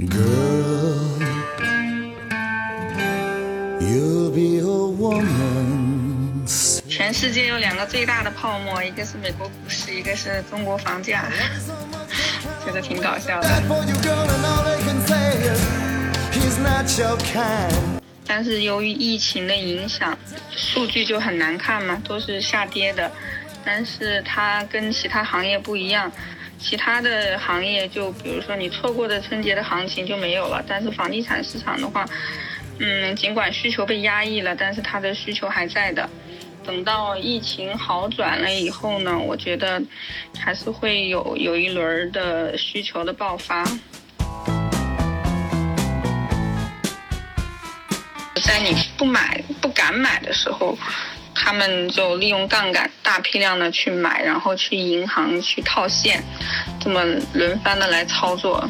Girl, you'll be a woman. 全世界有两个最大的泡沫，一个是美国股市，一个是中国房价，觉得挺搞笑的。但是由于疫情的影响，数据就很难看嘛，都是下跌的。但是它跟其他行业不一样，其他的行业就比如说你错过的春节的行情就没有了，但是房地产市场的话，嗯，尽管需求被压抑了，但是它的需求还在的。等到疫情好转了以后呢，我觉得还是会有有一轮的需求的爆发。在你不买、不敢买的时候，他们就利用杠杆大批量的去买，然后去银行去套现，这么轮番的来操作。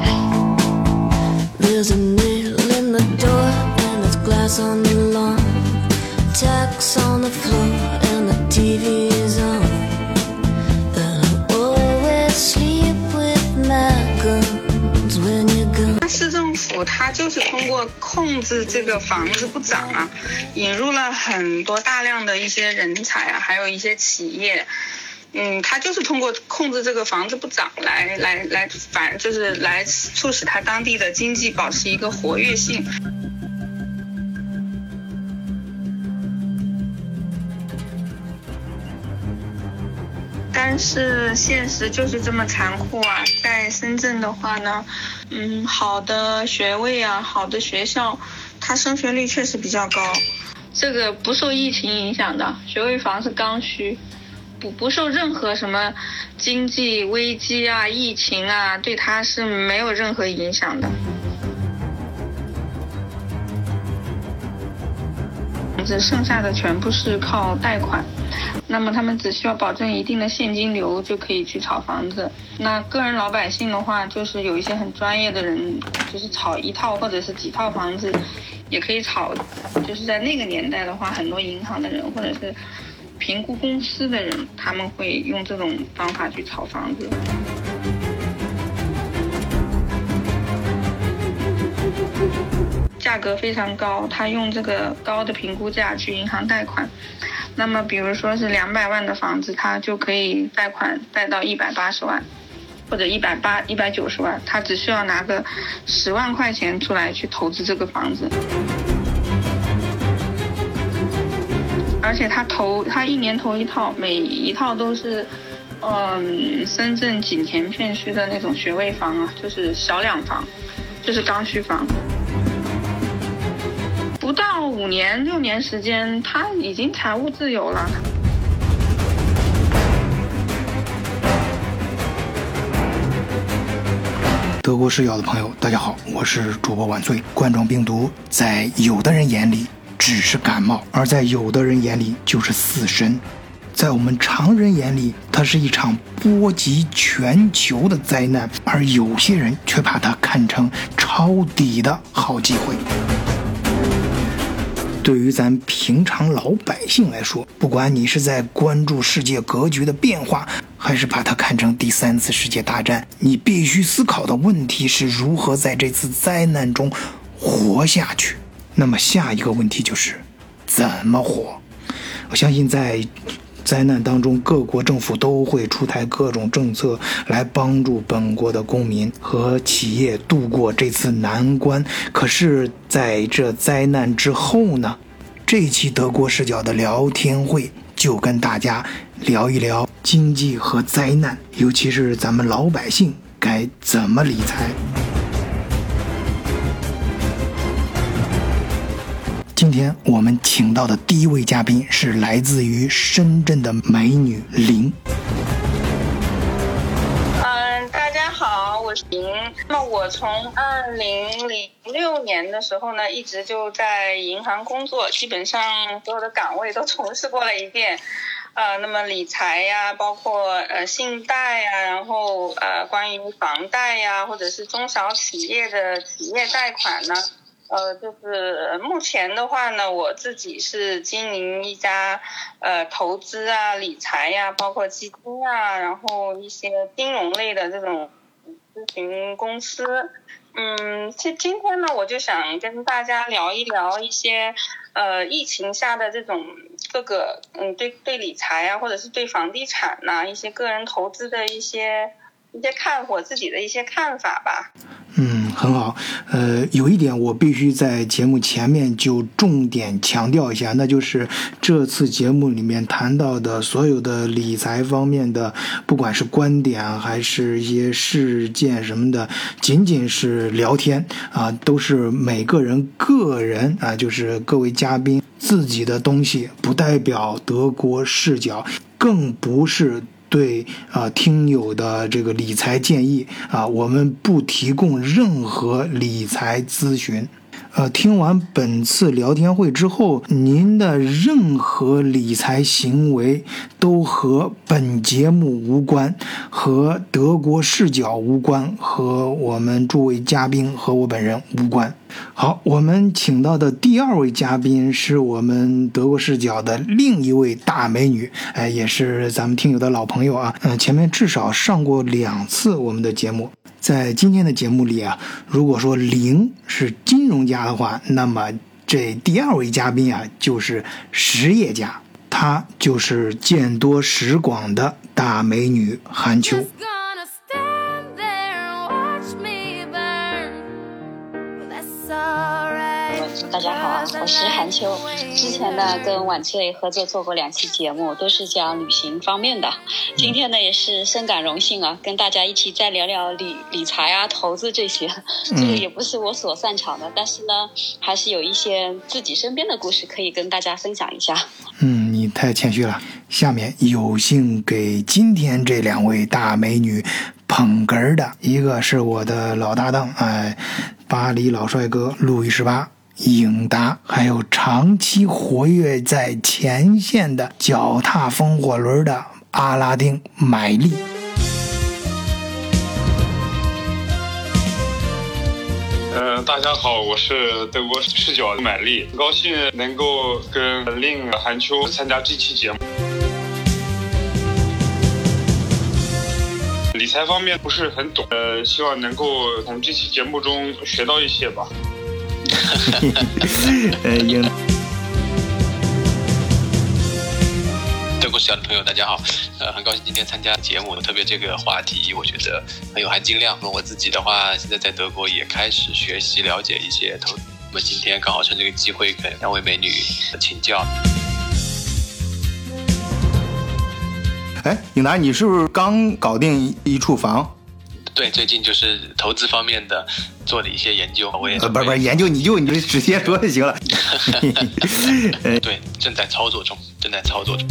市政府它就是通过控制这个房子不涨啊，引入了很多大量的一些人才啊，还有一些企业。嗯，它就是通过控制这个房子不涨来来来反，就是来促使它当地的经济保持一个活跃性。但是现实就是这么残酷啊！在深圳的话呢，嗯，好的学位啊，好的学校，它升学率确实比较高，这个不受疫情影响的，学位房是刚需，不不受任何什么经济危机啊、疫情啊，对它是没有任何影响的。房子剩下的全部是靠贷款，那么他们只需要保证一定的现金流就可以去炒房子。那个人老百姓的话，就是有一些很专业的人，就是炒一套或者是几套房子，也可以炒。就是在那个年代的话，很多银行的人或者是评估公司的人，他们会用这种方法去炒房子。价格非常高，他用这个高的评估价去银行贷款。那么，比如说是两百万的房子，他就可以贷款贷到一百八十万，或者一百八、一百九十万，他只需要拿个十万块钱出来去投资这个房子。而且他投，他一年投一套，每一套都是，嗯，深圳景田片区的那种学位房啊，就是小两房，就是刚需房。不到五年六年时间，他已经财务自由了。德国视角的朋友，大家好，我是主播晚醉。冠状病毒在有的人眼里只是感冒，而在有的人眼里就是死神。在我们常人眼里，它是一场波及全球的灾难，而有些人却把它看成抄底的好机会。对于咱平常老百姓来说，不管你是在关注世界格局的变化，还是把它看成第三次世界大战，你必须思考的问题是如何在这次灾难中活下去。那么下一个问题就是怎么活？我相信在灾难当中，各国政府都会出台各种政策来帮助本国的公民和企业度过这次难关。可是，在这灾难之后呢？这期德国视角的聊天会就跟大家聊一聊经济和灾难，尤其是咱们老百姓该怎么理财。今天我们请到的第一位嘉宾是来自于深圳的美女林。嗯，大家好，我是林。那么我从二零零六年的时候呢，一直就在银行工作，基本上所有的岗位都从事过了一遍。呃，那么理财呀，包括呃信贷呀，然后呃关于房贷呀，或者是中小企业的企业贷款呢，呃，就是目前的话呢，我自己是经营一家呃投资啊、理财呀、包括基金啊，然后一些金融类的这种咨询公司。嗯，今今天呢，我就想跟大家聊一聊一些，呃，疫情下的这种各个，嗯，对对理财啊，或者是对房地产呐、一些个人投资的一些一些看我自己的一些看法吧。嗯，很好。呃，有一点我必须在节目前面就重点强调一下，那就是这次节目里面谈到的所有的理财方面的，不管是观点还是一些事件什么的，仅仅是聊天啊，都是每个人个人啊，就是各位嘉宾自己的东西，不代表德国视角，更不是。对啊、听友的这个理财建议啊，我们不提供任何理财咨询。呃，听完本次聊天会之后，您的任何理财行为都和本节目无关，和德国视角无关，和我们诸位嘉宾和我本人无关。好，我们请到的第二位嘉宾是我们德国视角的另一位大美女，哎，也是咱们听友的老朋友啊。嗯、前面至少上过两次我们的节目。在今天的节目里啊，如果说零是金融家的话，那么这第二位嘉宾啊就是实业家，她就是见多识广的大美女韩秋。我是韩秋。之前呢，跟晚翠合作做过两期节目，都是讲旅行方面的。今天呢，也是深感荣幸啊，跟大家一起再聊聊理理财啊、投资这些。这个也不是我所擅长的，但是呢，还是有一些自己身边的故事可以跟大家分享一下。嗯，你太谦虚了。下面有幸给今天这两位大美女捧哏儿的，一个是我的老搭档，哎，巴黎老帅哥路易十八。影达，还有长期活跃在前线的脚踏风火轮的阿拉丁买力。嗯，大家好，我是德国视角的买力，很高兴能够跟令韩秋参加这期节目。理财方面不是很懂，呃，希望能够从这期节目中学到一些吧。呃，影德国视角的朋友，大家好，呃，很高兴今天参加节目，特别这个话题，我觉得很有含金量。我自己的话，现在在德国也开始学习了解一些投，那么今天刚好趁这个机会跟两位美女请教。哎，颖达，你是不是刚搞定一处房？对，最近就是投资方面的做的一些研究，我也呃，不是不是，研究你就你就直接说就行了。对，正在操作中，正在操作中。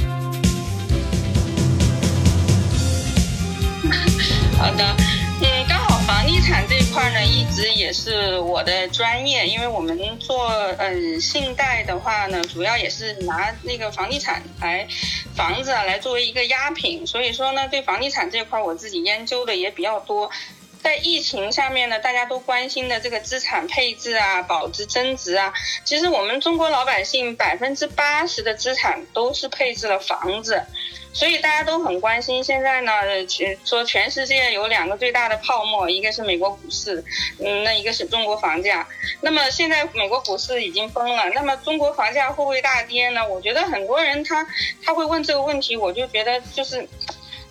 好的，嗯，刚好房地产这一块呢，一直也是我的专业，因为我们做嗯信贷的话呢，主要也是拿那个房地产来房子啊来作为一个押品，所以说呢，对房地产这块我自己研究的也比较多。在疫情下面呢，大家都关心的这个资产配置啊、保值增值啊，其实我们中国老百姓百分之八十的资产都是配置了房子。所以大家都很关心。现在呢，呃说全世界有两个最大的泡沫，一个是美国股市，嗯，那一个是中国房价。那么现在美国股市已经崩了，那么中国房价会不会大跌呢？我觉得很多人他他会问这个问题，我就觉得就是。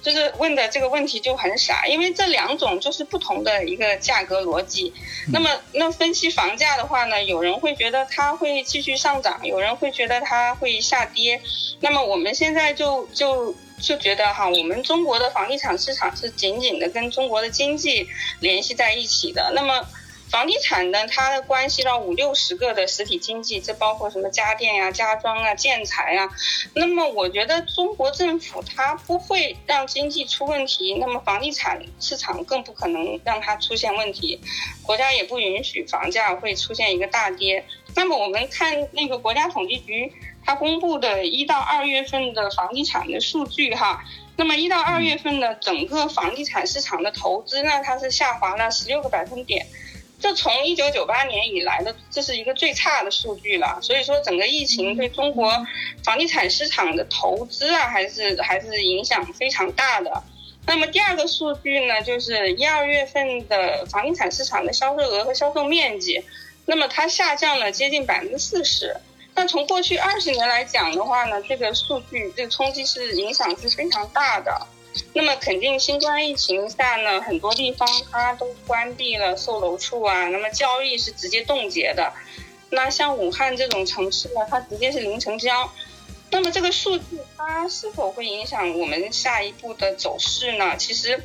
就是问的这个问题就很傻，因为这两种就是不同的一个价格逻辑。那么，那分析房价的话呢，有人会觉得它会继续上涨，有人会觉得它会下跌。那么我们现在就就就觉得哈，我们中国的房地产市场是紧紧的跟中国的经济联系在一起的。那么房地产呢，它关系到五六十个的实体经济，这包括什么家电呀、家装啊、建材啊。那么我觉得中国政府它不会让经济出问题，那么房地产市场更不可能让它出现问题，国家也不允许房价会出现一个大跌。那么我们看那个国家统计局它公布的一到二月份的房地产的数据哈。那么一到二月份呢，整个房地产市场的投资呢，它是下滑了十六个百分点。这从一九九八年以来的，这是一个最差的数据了。所以说，整个疫情对中国房地产市场的投资啊，还是还是影响非常大的。那么第二个数据呢，就是一二月份的房地产市场的销售额和销售面积，那么它下降了接近百分之四十。那从过去二十年来讲的话呢，这个数据这个冲击是影响是非常大的。那么肯定新冠疫情下呢，很多地方它都关闭了售楼处啊，那么交易是直接冻结的。那像武汉这种城市呢，它直接是零成交。那么这个数据它是否会影响我们下一步的走势呢？其实，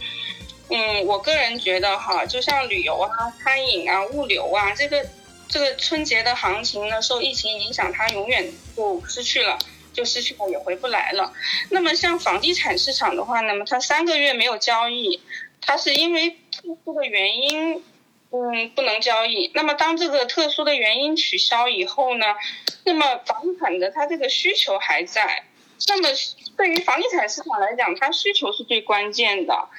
嗯，我个人觉得哈，就像旅游啊、餐饮啊、物流啊，这个这个春节的行情呢，受疫情影响，它永远就失去了。就失去了，也回不来了。那么像房地产市场的话，那么它三个月没有交易，它是因为特殊的原因，嗯，不能交易。那么当这个特殊的原因取消以后呢，那么房产的它这个需求还在。那么对于房地产市场来讲，它需求是最关键的。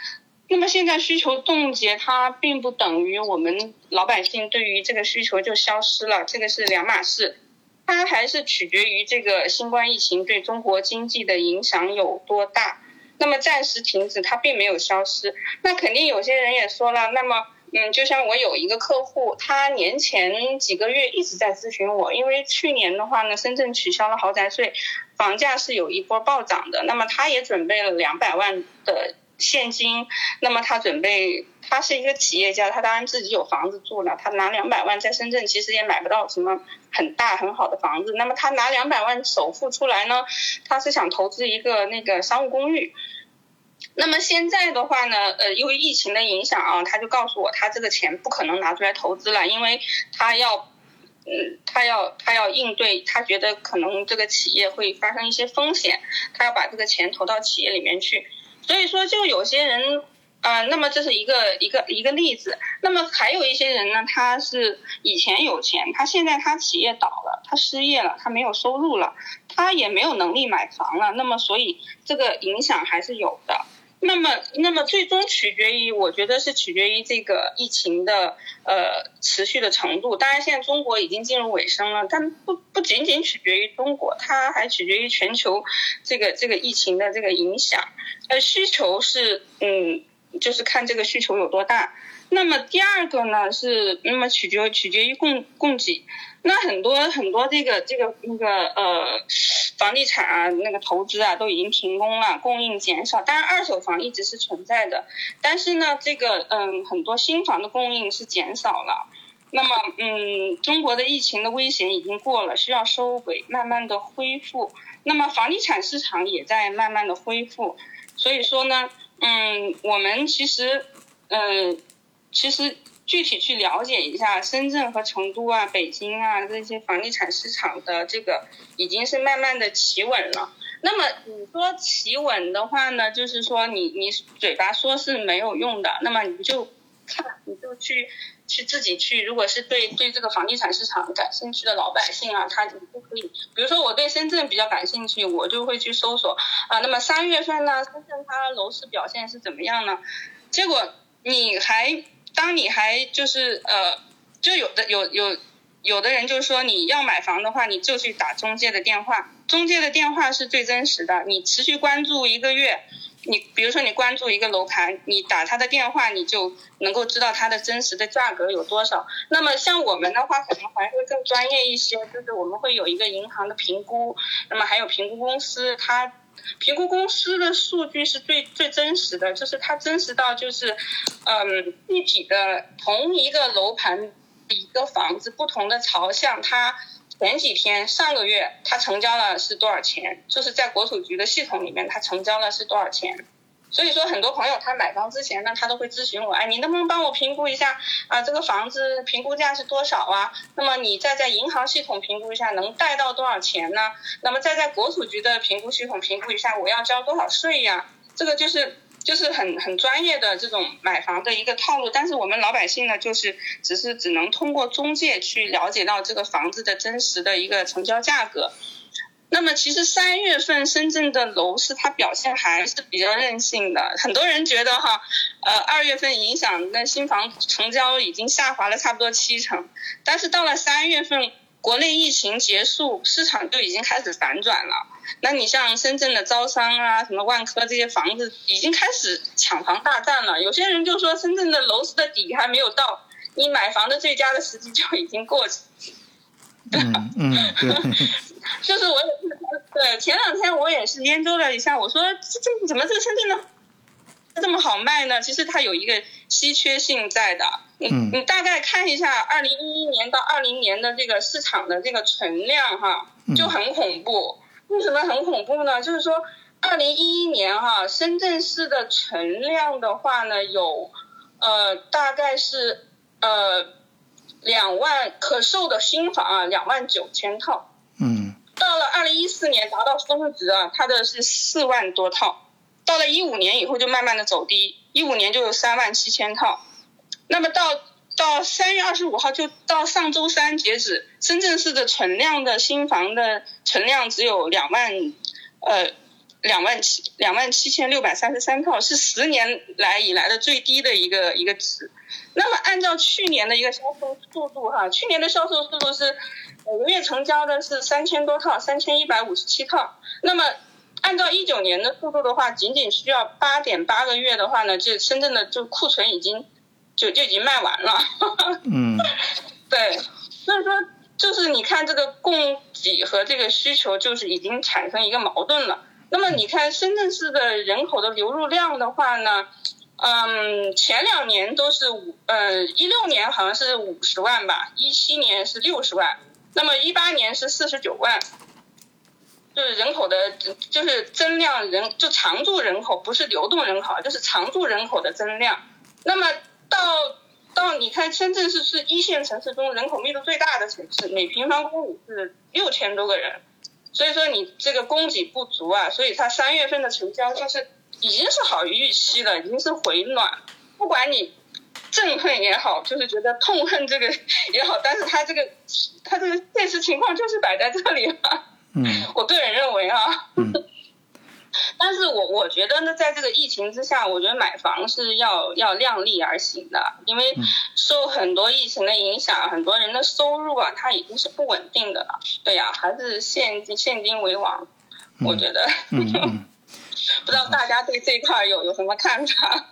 那么现在需求冻结，它并不等于我们老百姓对于这个需求就消失了，这个是两码事。它还是取决于这个新冠疫情对中国经济的影响有多大。那么暂时停止，它并没有消失。那肯定有些人也说了，那么，嗯，就像我有一个客户，他年前几个月一直在咨询我，因为去年的话呢，深圳取消了豪宅税，房价是有一波暴涨的。那么他也准备了两百万的。现金，那么他准备，他是一个企业家，他当然自己有房子住了，他拿两百万在深圳其实也买不到什么很大很好的房子，那么他拿两百万首付出来呢，他是想投资一个那个商务公寓，那么现在的话呢，呃，因为疫情的影响啊，他就告诉我他这个钱不可能拿出来投资了，因为他要，嗯，他要他要应对，他觉得可能这个企业会发生一些风险，他要把这个钱投到企业里面去。所以说，就有些人，呃，那么这是一个一个一个例子。那么还有一些人呢，他是以前有钱，他现在他企业倒了，他失业了，他没有收入了，他也没有能力买房了。那么所以这个影响还是有的。那么，那么最终取决于，我觉得是取决于这个疫情的呃持续的程度。当然，现在中国已经进入尾声了，但不不仅仅取决于中国，它还取决于全球这个这个疫情的这个影响。呃，需求是嗯，就是看这个需求有多大。那么第二个呢是，那么取决取决于供供给。那很多很多这个这个那个呃房地产啊那个投资啊都已经停工了，供应减少。当然二手房一直是存在的，但是呢这个嗯很多新房的供应是减少了。那么嗯中国的疫情的危险已经过了，需要收回，慢慢的恢复。那么房地产市场也在慢慢的恢复。所以说呢嗯我们其实嗯其实。具体去了解一下深圳和成都啊、北京啊这些房地产市场的这个已经是慢慢的企稳了。那么你说企稳的话呢，就是说你你嘴巴说是没有用的，那么你就看你就去去自己去，如果是对对这个房地产市场感兴趣的老百姓啊，他你就可以，比如说我对深圳比较感兴趣，我就会去搜索啊，那么三月份呢，深圳它楼市表现是怎么样呢？结果你还。当你还就是呃，就有的有有有的人就说你要买房的话，你就去打中介的电话，中介的电话是最真实的。你持续关注一个月，你比如说你关注一个楼盘，你打他的电话，你就能够知道它的真实的价格有多少。那么像我们的话，可能还会更专业一些，就是我们会有一个银行的评估，那么还有评估公司，它。评估公司的数据是最最真实的，就是它真实到就是，嗯，具体的同一个楼盘一个房子不同的朝向，它前几天上个月它成交了是多少钱？就是在国土局的系统里面，它成交了是多少钱？所以说，很多朋友他买房之前呢，他都会咨询我，哎，你能不能帮我评估一下啊？这个房子评估价是多少啊？那么你再在银行系统评估一下，能贷到多少钱呢？那么再在国土局的评估系统评估一下，我要交多少税呀？这个就是就是很很专业的这种买房的一个套路。但是我们老百姓呢，就是只是只能通过中介去了解到这个房子的真实的一个成交价格。那么其实三月份深圳的楼市它表现还是比较任性的，很多人觉得哈，呃二月份影响那新房成交已经下滑了差不多七成，但是到了三月份国内疫情结束，市场就已经开始反转了。那你像深圳的招商啊，什么万科这些房子已经开始抢房大战了。有些人就说深圳的楼市的底还没有到，你买房的最佳的时机就已经过去。嗯嗯，对，就是我也是，对，前两天我也是研究了一下，我说这这怎么这个深圳的这么好卖呢？其实它有一个稀缺性在的。你嗯你大概看一下二零一一年到二零年的这个市场的这个存量哈，就很恐怖。为什么很恐怖呢？就是说二零一一年哈，深圳市的存量的话呢，有呃大概是呃两万可售的新房啊，两万九千套。嗯到了二零一四年达到峰值啊，它的是四万多套，到了一五年以后就慢慢的走低，一五年就有三万七千套，那么到到三月二十五号就到上周三截止，深圳市的存量的新房的存量只有两万，呃。两万七两万七千六百三十三套是十年来以来的最低的一个一个值。那么按照去年的一个销售速度哈，去年的销售速度是每个月成交的是三千多套，三千一百五十七套。那么按照一九年的速度的话，仅仅需要八点八个月的话呢，这深圳的就库存已经就就已经卖完了。嗯 对，所以说就是你看这个供给和这个需求就是已经产生一个矛盾了。那么你看深圳市的人口的流入量的话呢，嗯，前两年都是五，呃，一六年好像是五十万吧，一七年是六十万，那么一八年是四十九万，就是人口的，就是增量人，就常住人口，不是流动人口，啊，就是常住人口的增量。那么到到你看深圳市是一线城市中人口密度最大的城市，每平方公里是六千多个人，所以说你这个供给不足啊，所以它三月份的成交就是已经是好于预期了，已经是回暖。不管你憎恨也好，就是觉得痛恨这个也好，但是它这个它这个现实情况就是摆在这里了。嗯 我个人认为啊，嗯 但是我我觉得呢，在这个疫情之下，我觉得买房是要要量力而行的，因为受很多疫情的影响，很多人的收入啊，它已经是不稳定的了。对呀、还是现金现金为王，我觉得。嗯嗯。不知道大家对这一块有有什么看法？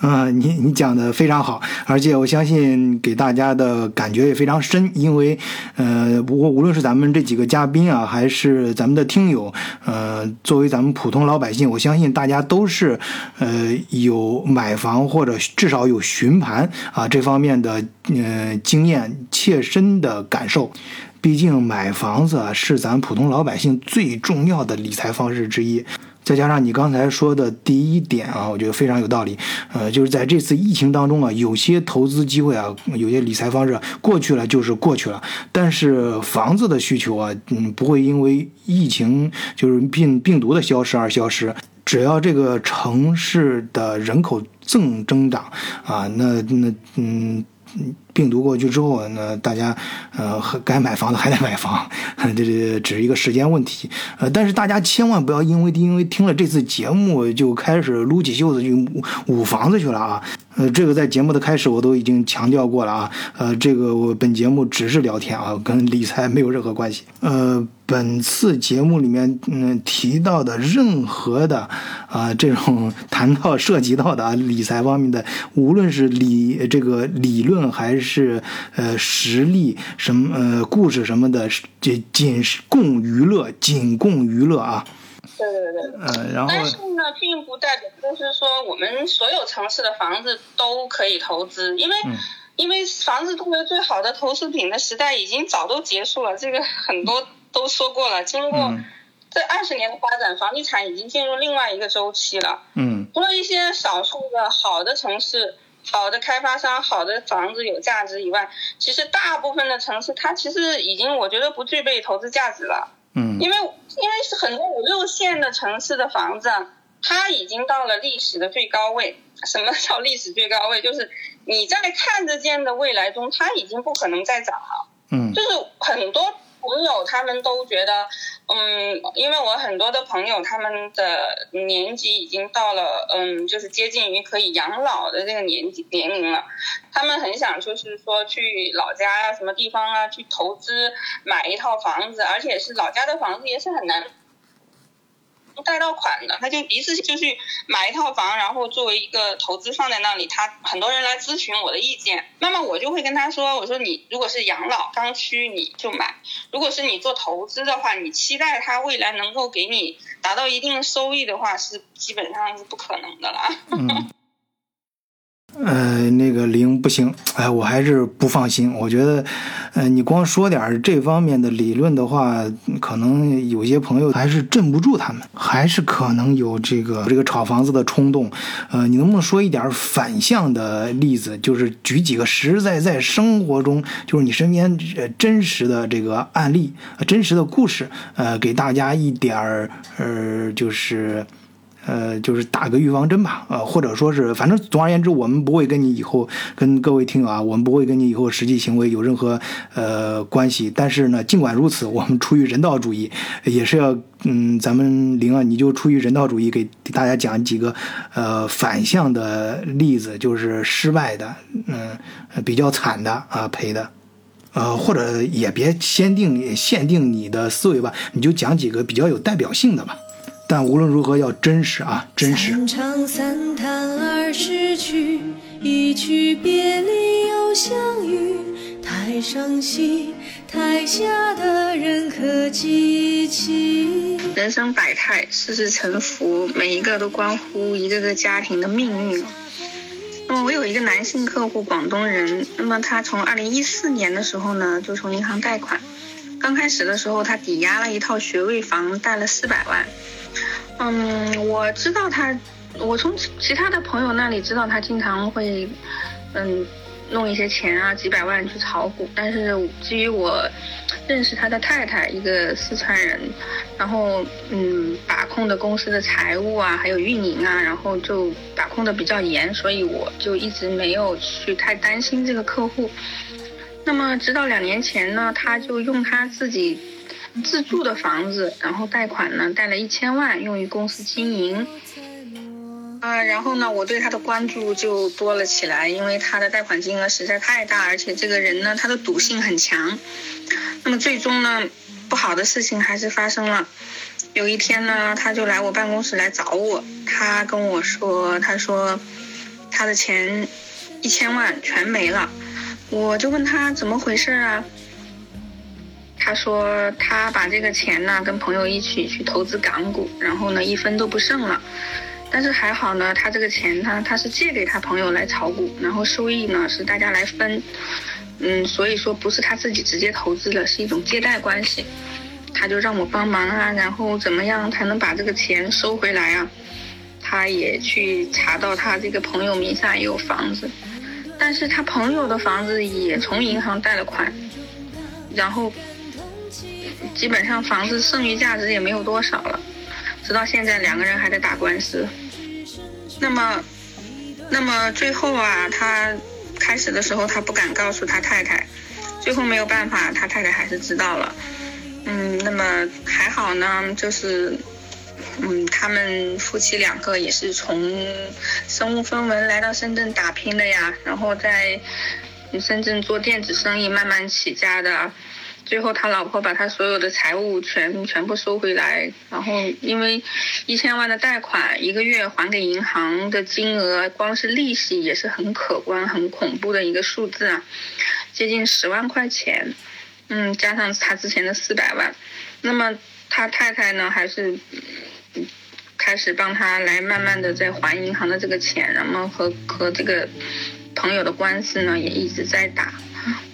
啊、你你讲的非常好，而且我相信给大家的感觉也非常深，因为，呃，不过无论是咱们这几个嘉宾啊，还是咱们的听友，呃，作为咱们普通老百姓，我相信大家都是，呃，有买房或者至少有询盘啊这方面的呃经验、切身的感受。毕竟买房子是咱普通老百姓最重要的理财方式之一。再加上你刚才说的第一点啊，我觉得非常有道理。呃，就是在这次疫情当中啊，有些投资机会啊，有些理财方式过去了就是过去了，但是房子的需求啊，嗯，不会因为疫情就是病病毒的消失而消失。只要这个城市的人口正增长啊，那那嗯。病毒过去之后呢，大家呃该买房的还得买房，这 这只是一个时间问题。呃，但是大家千万不要因为因为听了这次节目就开始撸起袖子去捂房子去了啊！呃，这个在节目的开始我都已经强调过了啊。呃，这个我本节目只是聊天啊，跟理财没有任何关系。呃，本次节目里面嗯提到的任何的啊这种谈到涉及到的啊理财方面的，无论是理这个理论还是呃实力什么呃故事什么的，这仅是供娱乐，仅供娱乐啊。对对对。呃，然后但是呢，并不代表就是说我们所有城市的房子都可以投资，因为、嗯因为房子作为最好的投资品的时代已经早都结束了，这个很多都说过了。经过嗯这二十年的发展，房地产已经进入另外一个周期了。嗯除了一些少数的好的城市、好的开发商、好的房子有价值以外，其实大部分的城市它其实已经我觉得不具备投资价值了。嗯因为因为是很多五六线的城市的房子啊，它已经到了历史的最高位。什么叫历史最高位？就是你在看得见的未来中，它已经不可能再涨了。嗯就是很多朋友他们都觉得，嗯，因为我很多的朋友他们的年纪已经到了，嗯，就是接近于可以养老的这个年纪年龄了，他们很想就是说去老家啊什么地方啊去投资买一套房子，而且是老家的房子也是很难。贷到款的，他就一次性就去买一套房，然后作为一个投资放在那里。他很多人来咨询我的意见，那么我就会跟他说：“我说你如果是养老刚需，你就买；如果是你做投资的话，你期待他未来能够给你达到一定的收益的话，是基本上是不可能的了。”嗯。呃，那个零不行，哎，我还是不放心。我觉得，呃，你光说点这方面的理论的话，可能有些朋友还是镇不住他们，还是可能有这个这个炒房子的冲动。呃，你能不能说一点反向的例子？就是举几个实实在在生活中，就是你身边呃真实的这个案例、真实的故事，呃，给大家一点儿，呃，就是。呃，就是打个预防针吧，呃，或者说是，反正总而言之，我们不会跟你以后跟各位听友啊，我们不会跟你以后实际行为有任何呃关系。但是呢，尽管如此，我们出于人道主义，也是要，嗯，咱们灵啊，你就出于人道主义，给大家讲几个呃反向的例子，就是失败的，嗯，比较惨的啊赔的，呃，或者也别限定限定你的思维吧，你就讲几个比较有代表性的吧。但无论如何要真实啊，真实。三唱三叹二十曲，一曲别离又相遇。台上戏，台下的人可记起？人生百态，世事沉浮，每一个都关乎一个个家庭的命运。那么我有一个男性客户，广东人。那么他从二零一四年的时候呢，就从银行贷款。刚开始的时候，他抵押了一套学位房，贷了四百万。嗯，我知道他，我从其他的朋友那里知道他经常会，嗯，弄一些钱啊，几百万去炒股。但是基于我认识他的太太，一个四川人，然后嗯，把控的公司的财务啊，还有运营啊，然后就把控的比较严，所以我就一直没有去太担心这个客户。那么直到两年前呢，他就用他自己。自住的房子，然后贷款呢，贷了一千万用于公司经营，啊，然后呢，我对他的关注就多了起来，因为他的贷款金额实在太大，而且这个人呢，他的赌性很强。那么最终呢，不好的事情还是发生了。有一天呢，他就来我办公室来找我，他跟我说，他说他的钱一千万全没了，我就问他怎么回事啊？他说他把这个钱呢跟朋友一起去投资港股，然后呢一分都不剩了。但是还好呢，他这个钱他他是借给他朋友来炒股，然后收益呢是大家来分。嗯，所以说不是他自己直接投资的，是一种借贷关系。他就让我帮忙啊，然后怎么样才能把这个钱收回来啊？他也去查到他这个朋友名下也有房子，但是他朋友的房子也从银行贷了款，然后。基本上房子剩余价值也没有多少了，直到现在两个人还在打官司。那么，那么最后啊，他开始的时候他不敢告诉他太太，最后没有办法，他太太还是知道了。嗯，那么还好呢，就是，嗯，他们夫妻两个也是从身无分文来到深圳打拼的呀，然后在深圳做电子生意慢慢起家的。最后，他老婆把他所有的财物全全部收回来，然后因为一千万的贷款，一个月还给银行的金额，光是利息也是很可观、很恐怖的一个数字啊，接近十万块钱，嗯，加上他之前的四百万，那么他太太呢，还是开始帮他来慢慢的在还银行的这个钱，然后和和这个朋友的官司呢，也一直在打。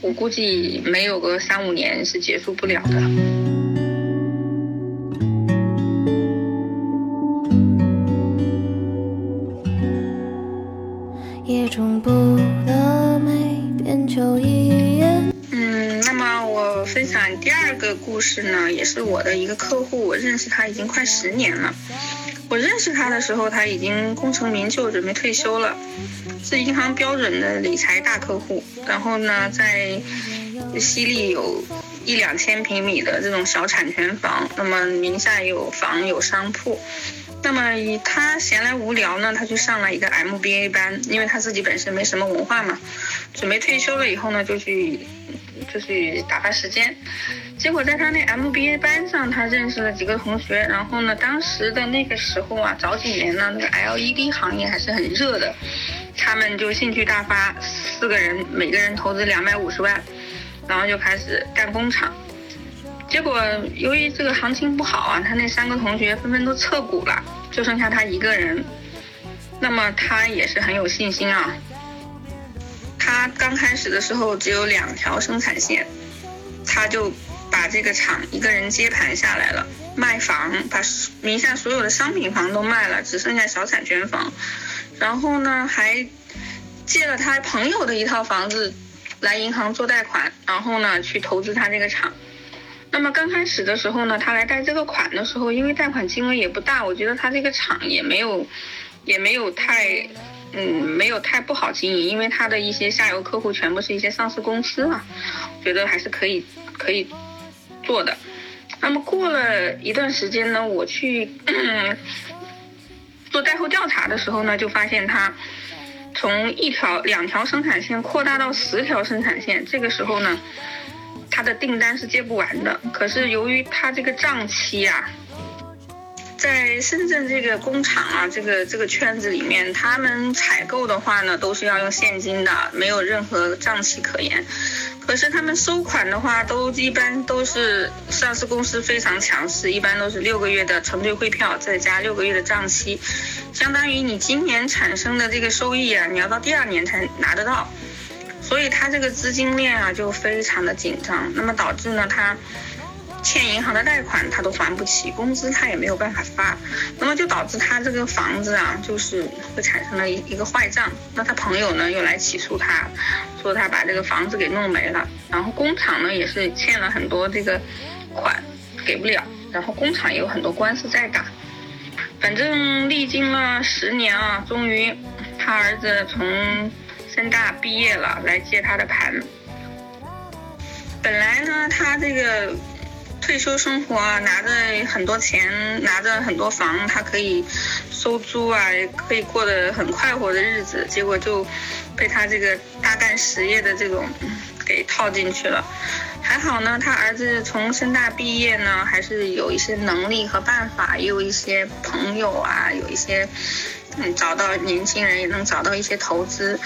我估计没有个三五年是结束不了的。嗯，那么我分享第二个故事呢，也是我的一个客户，我认识他已经快十年了。我认识他的时候，他已经功成名就，准备退休了。是银行标准的理财大客户。然后呢，在西丽有一两千平米的这种小产权房，那么名下有房有商铺。那么以他闲来无聊呢，他去上了一个 MBA 班，因为他自己本身没什么文化嘛，准备退休了以后呢，就去就去打发时间。结果在他那 MBA 班上，他认识了几个同学，然后呢，当时的那个时候啊，早几年呢，那个 LED 行业还是很热的，他们就兴趣大发，四个人每个人投资两百五十万，然后就开始干工厂。结果由于这个行情不好啊，他那三个同学纷纷都撤股了，就剩下他一个人。那么他也是很有信心啊。他刚开始的时候只有两条生产线，他就把这个厂一个人接盘下来了，卖房，把名下所有的商品房都卖了，只剩下小产权房。然后呢，还借了他朋友的一套房子来银行做贷款，然后呢去投资他这个厂。那么刚开始的时候呢，他来贷这个款的时候，因为贷款金额也不大，我觉得他这个厂也没有，也没有太，嗯，没有太不好经营，因为他的一些下游客户全部是一些上市公司啊，觉得还是可以可以做的。那么过了一段时间呢，我去做贷后调查的时候呢，就发现他从一条两条生产线扩大到十条生产线，这个时候呢。他的订单是接不完的，可是由于他这个账期啊，在深圳这个工厂啊，这个这个圈子里面，他们采购的话呢，都是要用现金的，没有任何账期可言。可是他们收款的话，都一般都是上市公司非常强势，一般都是六个月的承兑汇票，再加六个月的账期，相当于你今年产生的这个收益啊，你要到第二年才拿得到。所以他这个资金链啊就非常的紧张，那么导致呢他欠银行的贷款他都还不起，工资他也没有办法发，那么就导致他这个房子啊就是会产生了一一个坏账。那他朋友呢又来起诉他，说他把这个房子给弄没了，然后工厂呢也是欠了很多这个款给不了，然后工厂也有很多官司在打，反正历经了十年啊，终于他儿子从。深大毕业了，来接他的盘。本来呢，他这个退休生活，拿着很多钱，拿着很多房，他可以收租啊，可以过得很快活的日子。结果就被他这个大干实业的这种给套进去了。还好呢，他儿子从深大毕业呢，还是有一些能力和办法，也有一些朋友啊，有一些嗯，找到年轻人也能找到一些投资。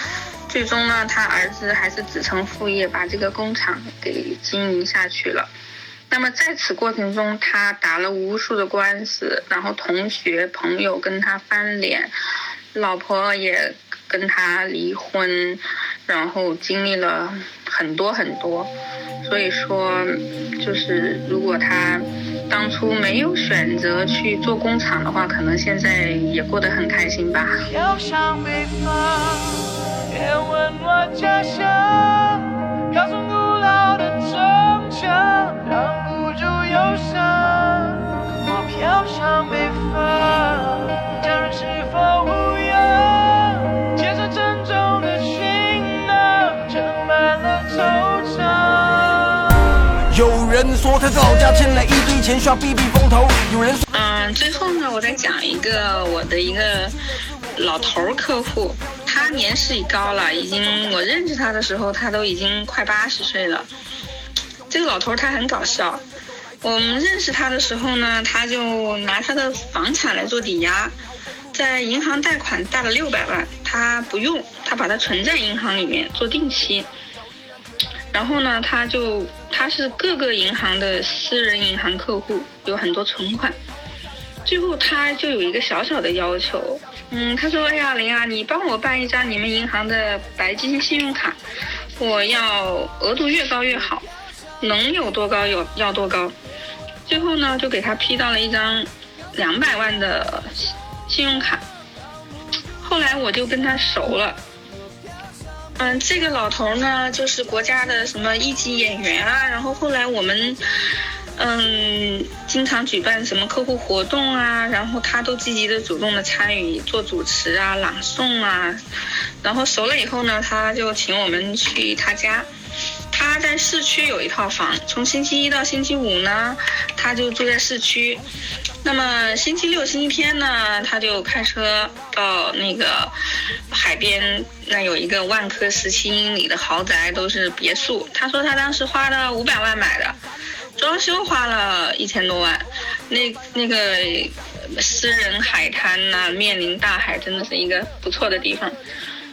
最终呢，他儿子还是子承父业，把这个工厂给经营下去了。那么在此过程中，他打了无数的官司，然后同学朋友跟他翻脸，老婆也跟他离婚，然后经历了很多很多。所以说，就是如果他当初没有选择去做工厂的话，可能现在也过得很开心吧。别问我家乡，高耸古老的城墙，挡不住忧伤。我飘向北方，家人是否无恙？肩上沉重的行囊，盛满了惆怅。有人说他老家欠了一堆钱，需要避避风头。有人说，嗯，最后呢，我再讲一个我的一个老头客户。他年事已高了，已经我认识他的时候，他都已经快八十岁了。这个老头他很搞笑，我们认识他的时候呢，他就拿他的房产来做抵押，在银行贷款贷了六百万，他不用，他把它存在银行里面做定期。然后呢，他就他是各个银行的私人银行客户，有很多存款。最后他就有一个小小的要求。嗯，他说：“哎呀，林啊，你帮我办一张你们银行的白金信用卡，我要额度越高越好，能有多高有要多高。”最后呢，就给他批到了一张两百万的信用卡。后来我就跟他熟了。嗯，这个老头呢，就是国家的什么一级演员啊。然后后来我们。嗯，经常举办什么客户活动啊，然后他都积极的主动的参与做主持啊、朗诵啊，然后熟了以后呢，他就请我们去他家。他在市区有一套房，从星期一到星期五呢，他就住在市区。那么星期六、星期天呢，他就开车到那个海边，那有一个万科十七英里的豪宅，都是别墅。他说他当时花了五百万买的，装修花了一千多万。那那个私人海滩呐、面临大海，真的是一个不错的地方。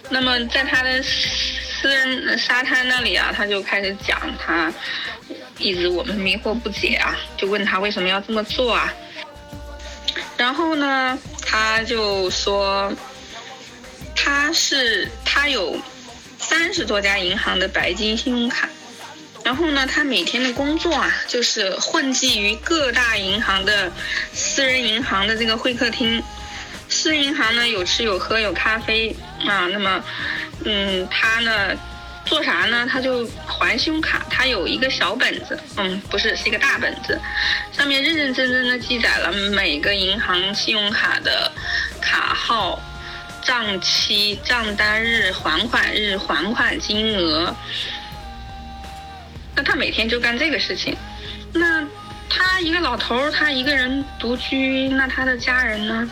那么在他的私人沙滩那里啊，他就开始讲他一直我们迷惑不解啊，就问他为什么要这么做啊？然后呢，他就说他是他有三十多家银行的白金信用卡，然后呢，他每天的工作啊，就是混迹于各大银行的私人银行的这个会客厅。私人银行呢有吃有喝有咖啡啊，那么，嗯，他呢做啥呢？他就还信用卡，他有一个小本子，嗯，不是，是一个大本子，上面认认真真的记载了每个银行信用卡的卡号、账期、账单日、还款日、还款金额。那他每天就干这个事情，那他一个老头，他一个人独居，那他的家人呢？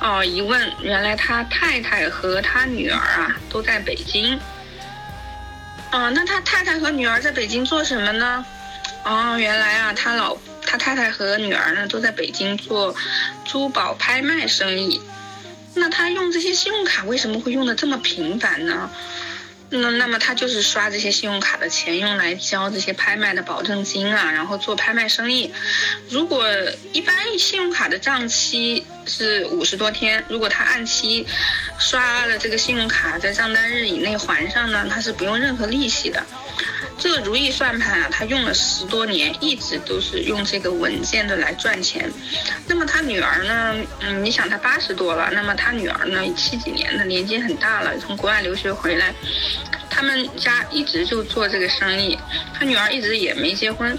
哦，一问，原来他太太和他女儿啊都在北京。哦，那他太太和女儿在北京做什么呢？哦，原来啊，他老他太太和女儿呢都在北京做珠宝拍卖生意。那他用这些信用卡为什么会用的这么频繁呢？那那么他就是刷这些信用卡的钱用来交这些拍卖的保证金啊，然后做拍卖生意。如果一般信用卡的账期是五十多天，如果他按期刷了这个信用卡，在账单日以内还上呢，他是不用任何利息的。这个如意算盘啊，他用了十多年，一直都是用这个稳健的来赚钱。那么他女儿呢？嗯，你想他八十多了，那么他女儿呢？七几年的，年纪很大了，从国外留学回来，他们家一直就做这个生意。他女儿一直也没结婚，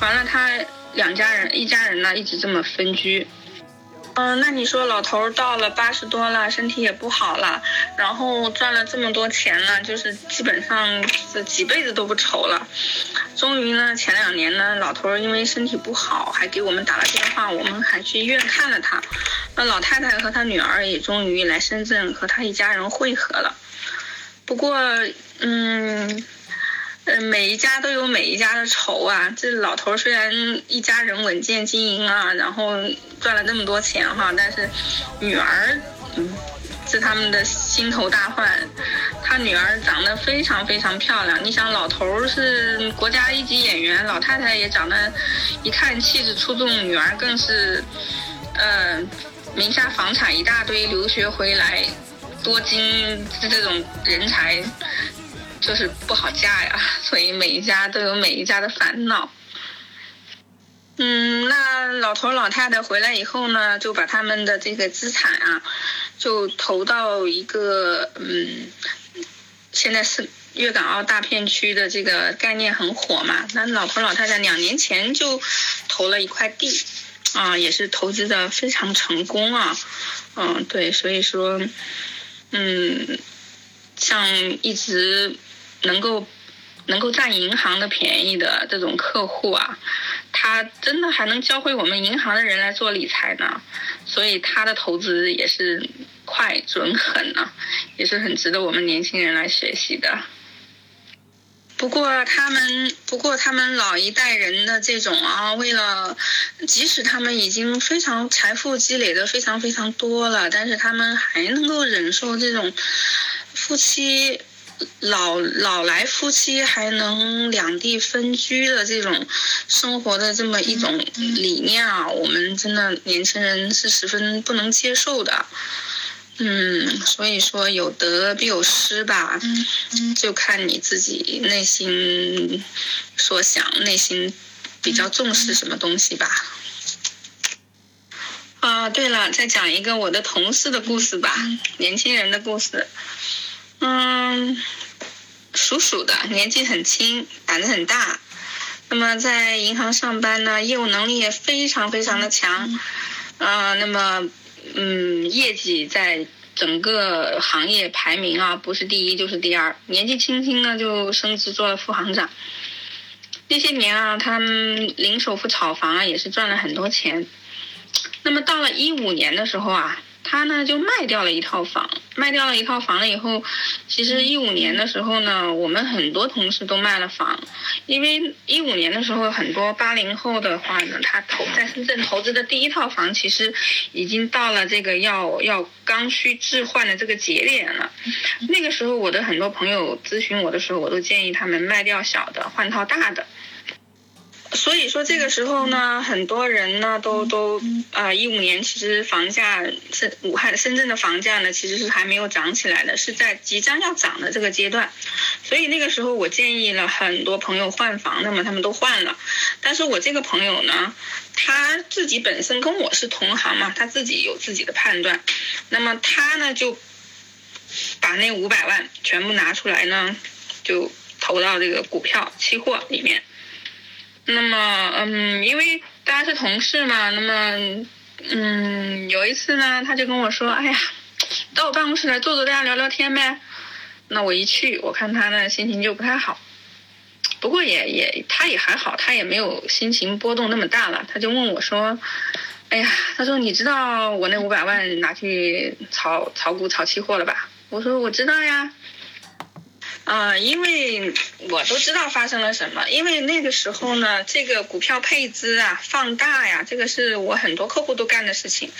完了他两家人一家人呢一直这么分居。嗯，那你说老头儿到了八十多了，身体也不好了，然后赚了这么多钱了，就是基本上这几辈子都不愁了。终于呢，前两年呢，老头儿因为身体不好，还给我们打了电话，我们还去医院看了他。那老太太和他女儿也终于来深圳和他一家人会合了。不过，嗯。呃，每一家都有每一家的愁啊。这老头虽然一家人稳健经营啊，然后赚了那么多钱哈，但是女儿，嗯，是他们的心头大患。他女儿长得非常非常漂亮，你想老头是国家一级演员，老太太也长得一看气质出众，女儿更是，呃，名下房产一大堆，留学回来多金这种人才。就是不好嫁呀，所以每一家都有每一家的烦恼。嗯，那老头老太太回来以后呢，就把他们的这个资产啊，就投到一个嗯，现在是粤港澳大片区的这个概念很火嘛。那老头老太太两年前就投了一块地，啊，也是投资的非常成功啊。嗯，对，所以说，嗯，像一直。能够能够占银行的便宜的这种客户啊，他真的还能教会我们银行的人来做理财呢，所以他的投资也是快准狠呢，也是很值得我们年轻人来学习的。不过他们，不过他们老一代人的这种啊，为了即使他们已经非常财富积累的非常非常多了，但是他们还能够忍受这种夫妻。老老来夫妻还能两地分居的这种生活的这么一种理念啊，我们真的年轻人是十分不能接受的。嗯，所以说有得必有失吧，就看你自己内心所想，内心比较重视什么东西吧。啊，对了，再讲一个我的同事的故事吧，年轻人的故事。嗯，属鼠的，年纪很轻，胆子很大。那么在银行上班呢，业务能力也非常非常的强，啊、那么嗯，业绩在整个行业排名啊，不是第一就是第二。年纪轻轻呢就升职做了副行长。那些年啊，他们零首付炒房啊，也是赚了很多钱。那么到了一五年的时候啊，他呢就卖掉了一套房，卖掉了一套房了以后，其实一五年的时候呢，我们很多同事都卖了房，因为一五年的时候，很多八零后的话呢，他投在深圳投资的第一套房，其实已经到了这个要要刚需置换的这个节点了。那个时候，我的很多朋友咨询我的时候，我都建议他们卖掉小的，换套大的。所以说这个时候呢，很多人呢都都啊，一五年其实房价是武汉深圳的房价呢，其实是还没有涨起来的，是在即将要涨的这个阶段。所以那个时候我建议了很多朋友换房，那么他们都换了。但是我这个朋友呢，他自己本身跟我是同行嘛，他自己有自己的判断，那么他呢就把那五百万全部拿出来呢，就投到这个股票期货里面。那么，嗯，因为大家是同事嘛，那么，嗯，有一次呢，他就跟我说：“哎呀，到我办公室来坐坐，大家聊聊天呗。”那我一去，我看他呢心情就不太好，不过也也他也还好，他也没有心情波动那么大了。他就问我说：“哎呀，他说你知道我那五百万拿去炒炒股、炒期货了吧？”我说：“我知道呀。”啊、因为我都知道发生了什么，因为那个时候呢，这个股票配资啊放大呀，这个是我很多客户都干的事情。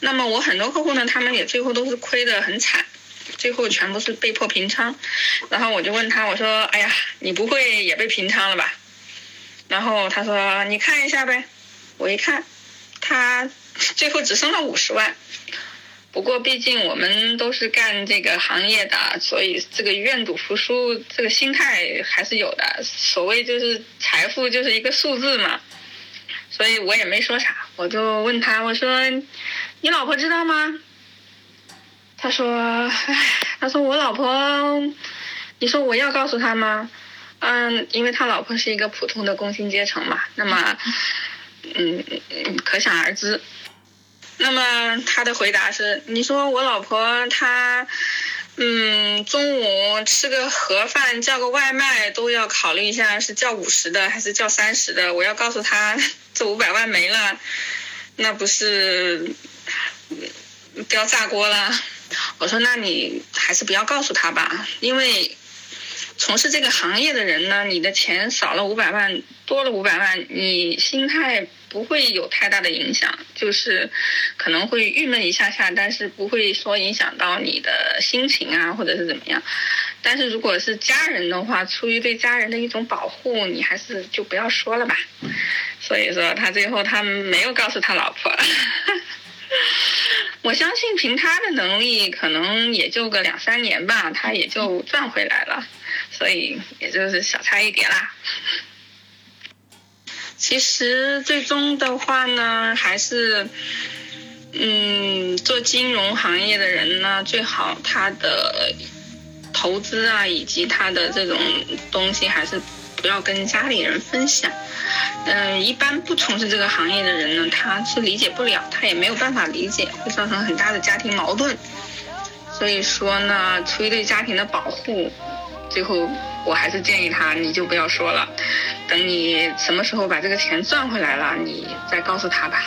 那么我很多客户呢，他们也最后都是亏得很惨，最后全部是被迫平仓。然后我就问他，我说：“哎呀，你不会也被平仓了吧？”然后他说：“你看一下呗。”我一看，他最后只剩了五十万。不过，毕竟我们都是干这个行业的，所以这个愿赌服输这个心态还是有的。所谓就是财富就是一个数字嘛，所以我也没说啥，我就问他，我说：“你老婆知道吗？”他说：“唉，他说我老婆，你说我要告诉他吗？嗯，因为他老婆是一个普通的工薪阶层嘛，那么，嗯，嗯可想而知。”那么他的回答是：你说我老婆她，嗯，中午吃个盒饭叫个外卖都要考虑一下是叫五十的还是叫三十的。我要告诉他这五百万没了，那不是不要炸锅了？我说那你还是不要告诉他吧，因为从事这个行业的人呢，你的钱少了五百万，多了五百万，你心态不会有太大的影响，就是可能会郁闷一下下，但是不会说影响到你的心情啊，或者是怎么样。但是如果是家人的话，出于对家人的一种保护，你还是就不要说了吧。所以说他最后他没有告诉他老婆。我相信凭他的能力，可能也就个两三年吧，他也就赚回来了，所以也就是小差一点啦。其实最终的话呢，还是，嗯，做金融行业的人呢，最好他的投资啊，以及他的这种东西，还是不要跟家里人分享。嗯，一般不从事这个行业的人呢，他是理解不了，他也没有办法理解，会造成很大的家庭矛盾。所以说呢，出于对家庭的保护，最后我还是建议他，你就不要说了，等你什么时候把这个钱赚回来了，你再告诉他吧。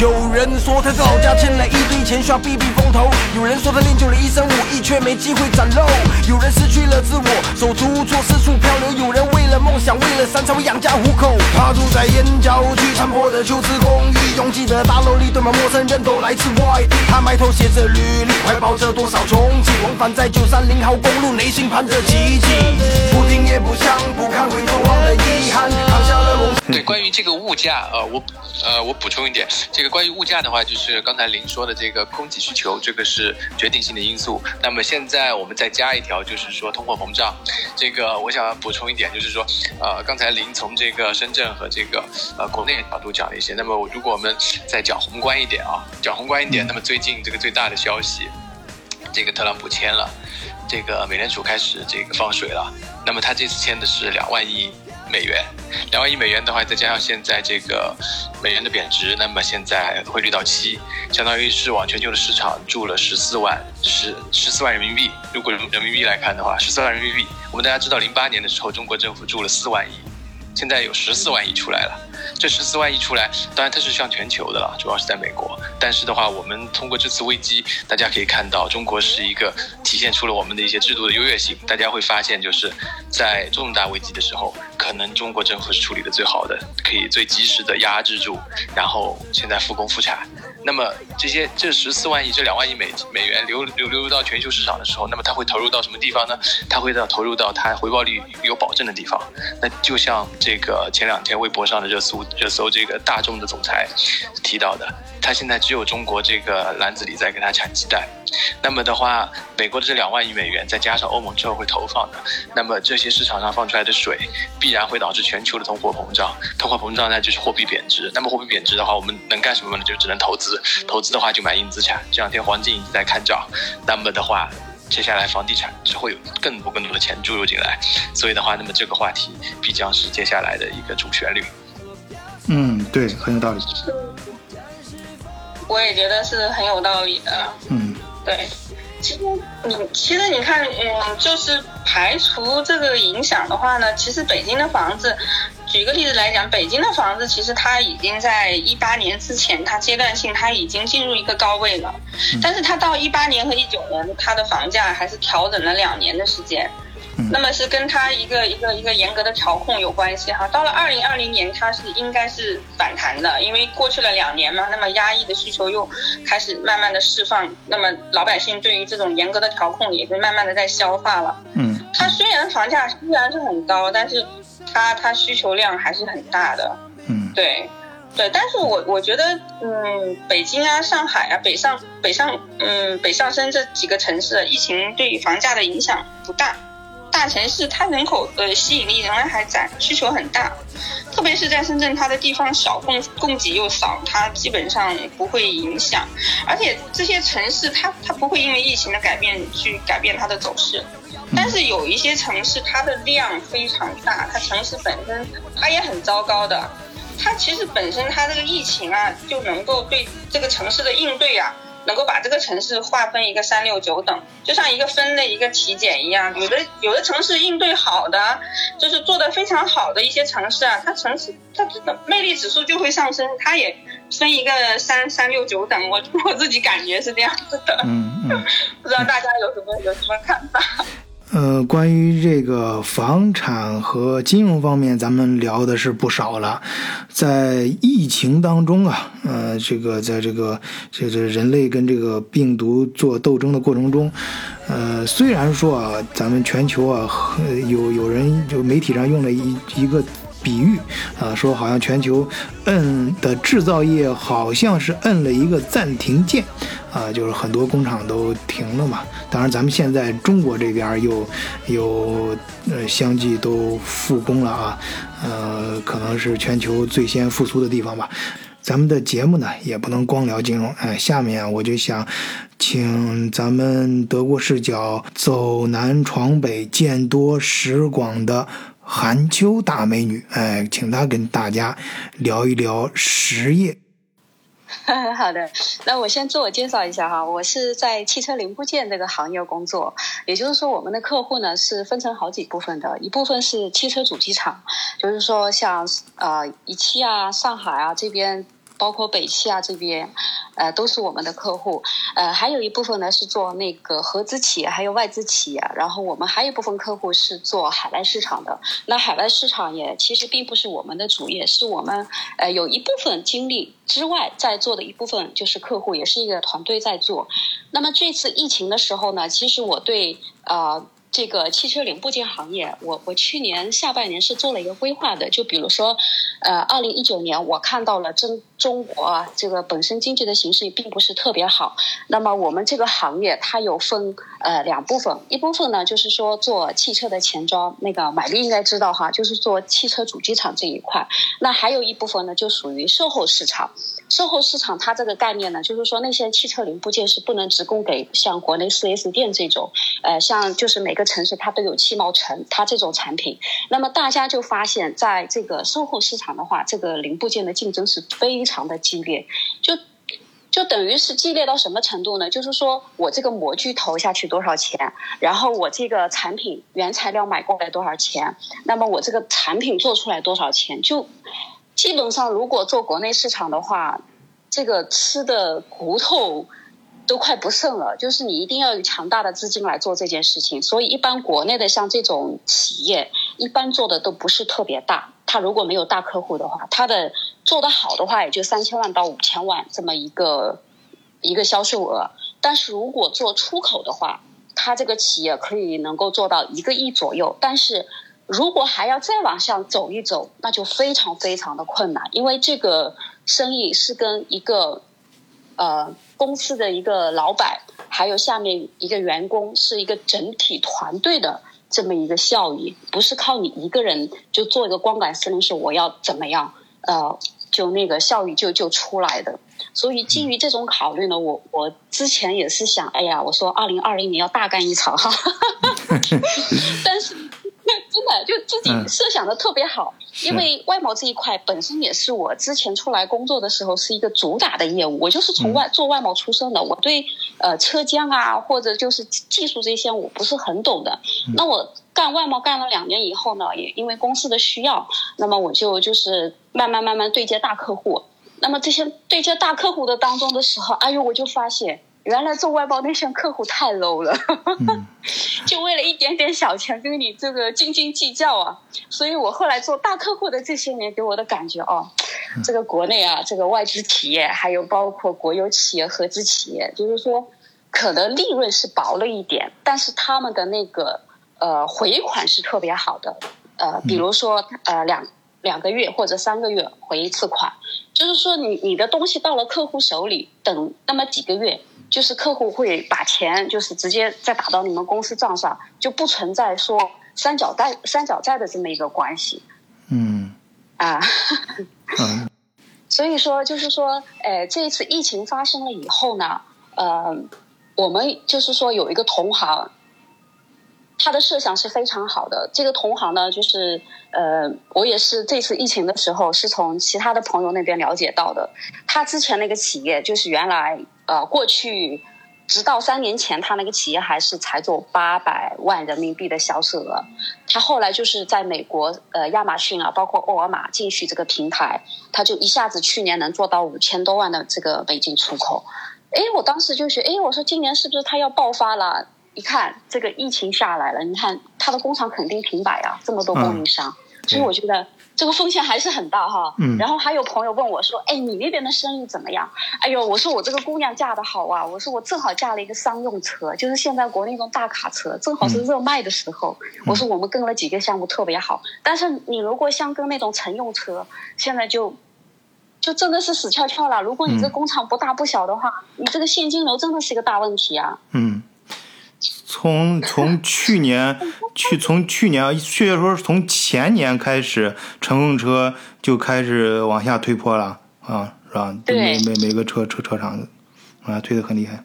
有人说他在老家欠了一堆钱，需要避避风头；有人说他练就了一身武艺，却没机会展露；有人失去了自我，手足无措，四处漂流；有人为了梦想，为了山才会养家糊口。他住在燕郊区残破的旧式公寓，拥挤的大楼里堆满陌生人，都来自外地。他埋头写着履历，怀抱着多少憧憬，往返在九三零号公路，内心盼着奇迹。不听也不想，不看回头望的遗憾，扛下了梦。对，关于这个物价，呃，我呃我补充一点，这个关于物价的话，就是刚才林说的这个供给需求，这个是决定性的因素。那么现在我们再加一条，就是说通货膨胀。这个我想补充一点，就是说，呃，刚才林从这个深圳和这个呃国内角度讲了一些。那么如果我们再讲宏观一点啊，讲宏观一点，那么最近这个最大的消息，这个特朗普签了，这个美联储开始这个放水了。那么他这次签的是两万亿。美元。两万亿美元的话，再加上现在这个美元的贬值，那么现在汇率到期，相当于是往全球的市场注了十四万十十四万人民币。如果人民币来看的话，十四万人民币。我们大家知道，零八年的时候，中国政府注了四万亿，现在有十四万亿出来了。这十四万亿出来，当然它是向全球的了，主要是在美国。但是的话，我们通过这次危机，大家可以看到，中国是一个体现出了我们的一些制度的优越性。大家会发现，就是在重大危机的时候，可能中国政府是处理的最好的，可以最及时的压制住，然后现在复工复产。那么这些这十四万亿、这两万亿美美元流流流入到全球市场的时候，那么它会投入到什么地方呢？它会到投入到它回报率有保证的地方。那就像这个前两天微博上的热搜热搜，这个大众的总裁提到的，他现在只有中国这个篮子里在给他产鸡蛋。那么的话，美国的这两万亿美元，再加上欧盟之后会投放的，那么这些市场上放出来的水，必然会导致全球的通货膨胀。通货膨胀那，就是货币贬值。那么货币贬值的话，我们能干什么呢？就只能投资。投资的话，就买硬资产。这两天黄金一直在看涨。那么的话，接下来房地产只会有更多更多的钱注入进来。所以的话，那么这个话题必将是接下来的一个主旋律。嗯，对，很有道理。我也觉得是很有道理的。嗯，对，其实你其实你看，嗯，就是排除这个影响的话呢，其实北京的房子，举个例子来讲，北京的房子其实它已经在一八年之前，它阶段性它已经进入一个高位了，但是它到一八年和一九年，它的房价还是调整了两年的时间。那么是跟它一个一个一个严格的调控有关系哈。到了二零二零年，它是应该是反弹的，因为过去了两年嘛，那么压抑的需求又开始慢慢的释放，那么老百姓对于这种严格的调控也是慢慢的在消化了。嗯，它虽然房价虽然是很高，但是它它需求量还是很大的。嗯，对，对，但是我我觉得，嗯，北京啊、上海啊、北上北上，嗯，北上深这几个城市，疫情对房价的影响不大。大城市它人口的吸引力仍然还在，需求很大，特别是在深圳，它的地方小，供供给又少，它基本上不会影响。而且这些城市它它不会因为疫情的改变去改变它的走势，但是有一些城市它的量非常大，它城市本身它也很糟糕的，它其实本身它这个疫情啊就能够对这个城市的应对啊。能够把这个城市划分一个三六九等，就像一个分类一个体检一样。有的有的城市应对好的，就是做的非常好的一些城市啊，它城市它这个魅力指数就会上升，它也分一个三三六九等。我我自己感觉是这样子的。嗯嗯，不知道大家有什么有什么看法？呃，关于这个房产和金融方面，咱们聊的是不少了。在疫情当中啊，呃，这个在这个这这人类跟这个病毒做斗争的过程中，呃，虽然说啊，咱们全球啊，有有人就媒体上用了一一个。比喻啊，说好像全球摁的制造业好像是摁了一个暂停键，啊，就是很多工厂都停了嘛。当然，咱们现在中国这边又又呃相继都复工了啊，呃，可能是全球最先复苏的地方吧。咱们的节目呢也不能光聊金融，哎，下面我就想请咱们德国视角走南闯北、见多识广的。韩秋大美女，哎，请她跟大家聊一聊实业。好的，那我先自我介绍一下哈，我是在汽车零部件这个行业工作，也就是说，我们的客户呢是分成好几部分的，一部分是汽车主机厂，就是说像呃一汽啊、上海啊这边。包括北汽啊这边，呃，都是我们的客户。呃，还有一部分呢是做那个合资企业，还有外资企业。然后我们还有一部分客户是做海外市场的。那海外市场也其实并不是我们的主业，是我们呃有一部分精力之外在做的一部分，就是客户也是一个团队在做。那么这次疫情的时候呢，其实我对呃。这个汽车零部件行业，我我去年下半年是做了一个规划的，就比如说，呃，二零一九年我看到了真中国啊，这个本身经济的形势并不是特别好。那么我们这个行业它有分呃两部分，一部分呢就是说做汽车的前装，那个买丽应该知道哈，就是做汽车主机厂这一块。那还有一部分呢就属于售后市场。售后市场它这个概念呢，就是说那些汽车零部件是不能直供给像国内 4S 店这种，呃，像就是每个城市它都有汽贸城，它这种产品。那么大家就发现，在这个售后市场的话，这个零部件的竞争是非常的激烈，就就等于是激烈到什么程度呢？就是说我这个模具投下去多少钱，然后我这个产品原材料买过来多少钱，那么我这个产品做出来多少钱，就。基本上，如果做国内市场的话，这个吃的骨头都快不剩了。就是你一定要有强大的资金来做这件事情。所以，一般国内的像这种企业，一般做的都不是特别大。他如果没有大客户的话，他的做的好的话，也就三千万到五千万这么一个一个销售额。但是如果做出口的话，他这个企业可以能够做到一个亿左右。但是如果还要再往上走一走，那就非常非常的困难，因为这个生意是跟一个呃公司的一个老板，还有下面一个员工是一个整体团队的这么一个效益，不是靠你一个人就做一个光杆司令说我要怎么样，呃，就那个效益就就出来的。所以基于这种考虑呢，我我之前也是想，哎呀，我说二零二零年要大干一场哈，但是。真的就自己设想的特别好，因为外贸这一块本身也是我之前出来工作的时候是一个主打的业务，我就是从外做外贸出身的，我对呃车间啊或者就是技术这些我不是很懂的。那我干外贸干了两年以后呢，也因为公司的需要，那么我就就是慢慢慢慢对接大客户。那么这些对接大客户的当中的时候，哎呦，我就发现。原来做外包那些客户太 low 了，就为了一点点小钱跟你这个斤斤计较啊！所以我后来做大客户的这些年，给我的感觉哦，这个国内啊，这个外资企业还有包括国有企业、合资企业，就是说可能利润是薄了一点，但是他们的那个呃回款是特别好的，呃，比如说呃两两个月或者三个月回一次款，就是说你你的东西到了客户手里，等那么几个月。就是客户会把钱，就是直接再打到你们公司账上，就不存在说三角债、三角债的这么一个关系。嗯。啊。嗯。所以说，就是说，呃，这一次疫情发生了以后呢，呃，我们就是说有一个同行，他的设想是非常好的。这个同行呢，就是呃，我也是这次疫情的时候是从其他的朋友那边了解到的。他之前那个企业就是原来。呃，过去直到三年前，他那个企业还是才做八百万人民币的销售额。他后来就是在美国，呃，亚马逊啊，包括沃尔玛进去这个平台，他就一下子去年能做到五千多万的这个美金出口。哎，我当时就是，哎，我说今年是不是他要爆发了？一看这个疫情下来了，你看他的工厂肯定停摆啊，这么多供应商，所以我觉得。这个风险还是很大哈，嗯，然后还有朋友问我说：“哎，你那边的生意怎么样？”哎呦，我说我这个姑娘嫁的好啊，我说我正好嫁了一个商用车，就是现在国内那种大卡车，正好是热卖的时候。我说我们跟了几个项目特别好，但是你如果像跟那种乘用车，现在就就真的是死翘翘了。如果你这工厂不大不小的话，你这个现金流真的是一个大问题啊。嗯。从从去年 去从去年，确切说是从前年开始，乘用车就开始往下推坡了啊，是吧？每每每个车车车厂往下，推的很厉害。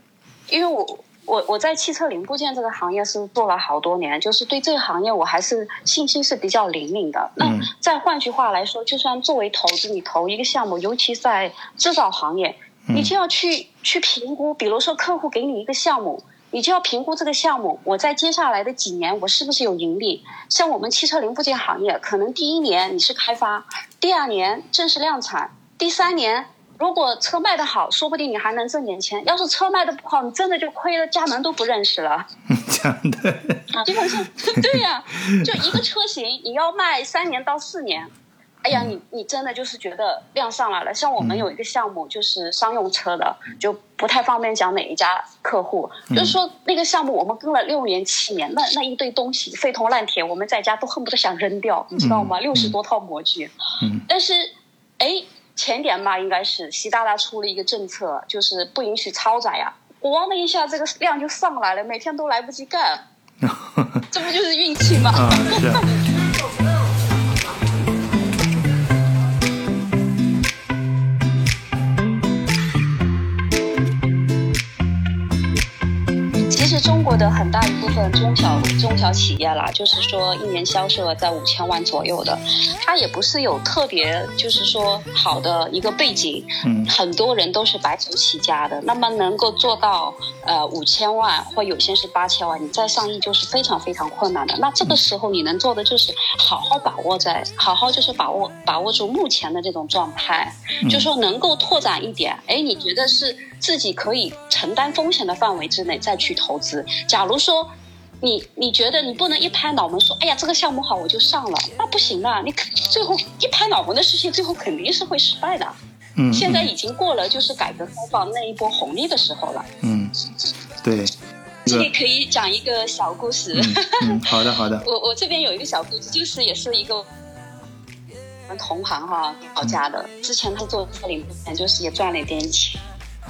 因为我我我在汽车零部件这个行业是做了好多年，就是对这个行业我还是信心是比较灵敏的。那再换句话来说，就算作为投资，你投一个项目，尤其在制造行业，你就要去去评估，比如说客户给你一个项目。你就要评估这个项目，我在接下来的几年我是不是有盈利？像我们汽车零部件行业，可能第一年你是开发，第二年正式量产，第三年如果车卖得好，说不定你还能挣点钱。要是车卖得不好，你真的就亏了，家门都不认识了。真的？基本上对呀，就一个车型你要卖三年到四年。哎呀，你你真的就是觉得量上来了。像我们有一个项目，就是商用车的，就不太方便讲哪一家客户。就是说那个项目我们跟了六年七年，那那一堆东西废铜烂铁，我们在家都恨不得想扔掉，你知道吗？六十多套模具。嗯。但是，哎，前年吧，应该是习大大出了一个政策，就是不允许超载呀。咣的一下，这个量就上来了，每天都来不及干，这不就是运气吗？啊，是。实中国的很大一部分中小中小企业啦，就是说一年销售额在五千万左右的，它也不是有特别就是说好的一个背景，嗯。很多人都是白手起家的，那么能够做到呃五千万或有些是八千万，你再上亿就是非常非常困难的。那这个时候你能做的就是好好把握在，好好就是把握把握住目前的这种状态，就说能够拓展一点，哎，你觉得是自己可以承担风险的范围之内再去投资。假如说你你觉得你不能一拍脑门说，哎呀这个项目好我就上了，那不行的，你最后一拍脑门的事情，最后肯定是会失败的。嗯，现在已经过了就是改革开放那一波红利的时候了。嗯，对，这里可以讲一个小故事。嗯嗯，好的好的，我我这边有一个小故事，就是也是一个我们同行哈老家的，之前他做车零部件，就是也赚了一点钱。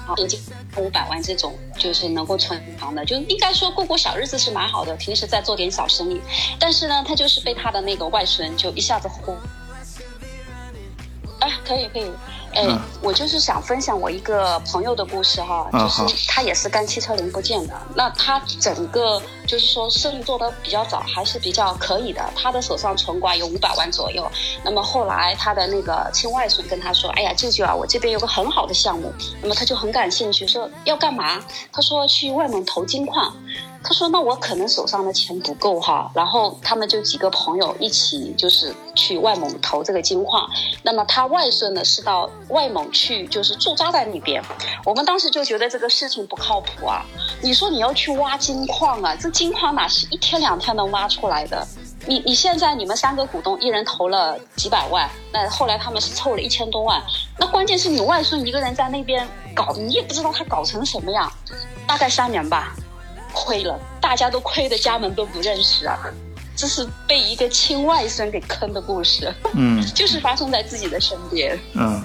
啊，有近五百万这种，就是能够存房的，就应该说过过小日子是蛮好的。平时再做点小生意，但是呢，他就是被他的那个外孙就一下子轰。哎，可以可以，哎，嗯我就是想分享我一个朋友的故事哈，就是他也是干汽车零部件的，那他整个就是说生意做得比较早，还是比较可以的，他的手上存款有五百万左右。那么后来他的那个亲外孙跟他说：“哎呀，舅舅啊，我这边有个很好的项目。”那么他就很感兴趣，说要干嘛？他说去外蒙投金矿。他说：“那我可能手上的钱不够哈。”然后他们就几个朋友一起就是去外蒙投这个金矿。那么他外孙呢是到外蒙去，就是驻扎在那边。我们当时就觉得这个事情不靠谱啊！你说你要去挖金矿啊，这金矿哪是一天两天能挖出来的？你你现在你们三个股东一人投了几百万，那后来他们是凑了一千多万。那关键是你外孙一个人在那边搞，你也不知道他搞成什么样。大概三年吧，亏了，大家都亏的家门都不认识啊。这是被一个亲外孙给坑的故事，嗯就是发生在自己的身边。嗯，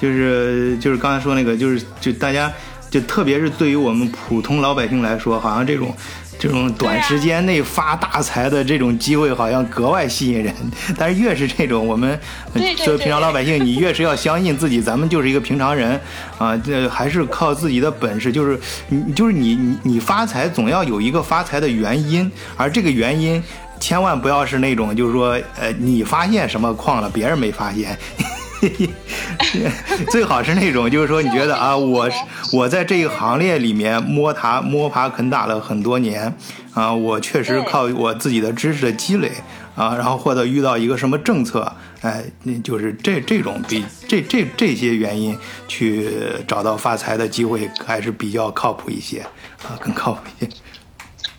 就是就是刚才说那个，就是就大家就特别是对于我们普通老百姓来说，好像这种。这种短时间内发大财的这种机会，好像格外吸引人。但是越是这种我们作为平常老百姓，你越是要相信自己，咱们就是一个平常人啊，这还是靠自己的本事。就是你就是你你你发财总要有一个发财的原因，而这个原因千万不要是那种就是说呃你发现什么矿了，别人没发现。最好是那种，就是说，你觉得 啊，我是我在这个行列里面摸爬摸爬啃打了很多年，啊，我确实靠我自己的知识的积累啊，然后或者遇到一个什么政策，哎，那就是这这种比这这这些原因去找到发财的机会还是比较靠谱一些啊，更靠谱一些。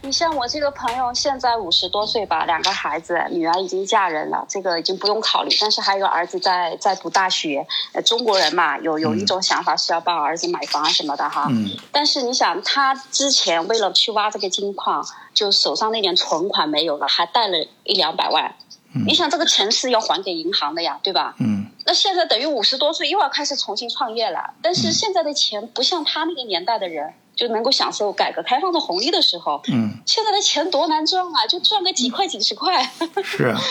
你像我这个朋友，现在五十多岁吧，两个孩子，女儿已经嫁人了，这个已经不用考虑。但是还有儿子在在读大学。呃，中国人嘛，有有一种想法是要帮儿子买房啊什么的哈。嗯。但是你想，他之前为了去挖这个金矿，就手上那点存款没有了，还贷了一两百万。嗯。你想，这个钱是要还给银行的呀，对吧？嗯。那现在等于五十多岁又要开始重新创业了，但是现在的钱不像他那个年代的人。就能够享受改革开放的红利的时候，嗯，现在的钱多难赚啊，就赚个几块几十块。是啊，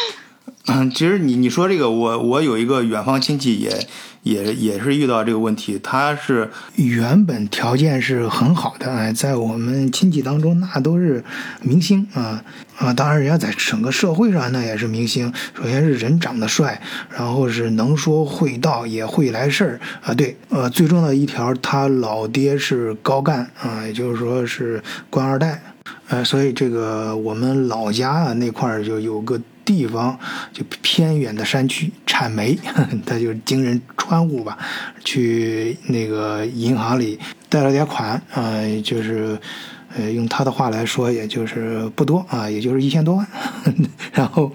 嗯，其实你你说这个，我我有一个远方亲戚也也也是遇到这个问题，他是原本条件是很好的，哎，在我们亲戚当中那都是明星啊啊，当然人家在整个社会上那也是明星。首先是人长得帅，然后是能说会道，也会来事儿啊。对，呃，最重要的一条，他老爹是高干啊，也就是说是官二代。呃，所以这个我们老家啊那块儿就有个地方，就偏远的山区产煤，他就经人穿户吧，去那个银行里贷了点款啊、就是呃用他的话来说，也就是不多啊，也就是一千多万，然后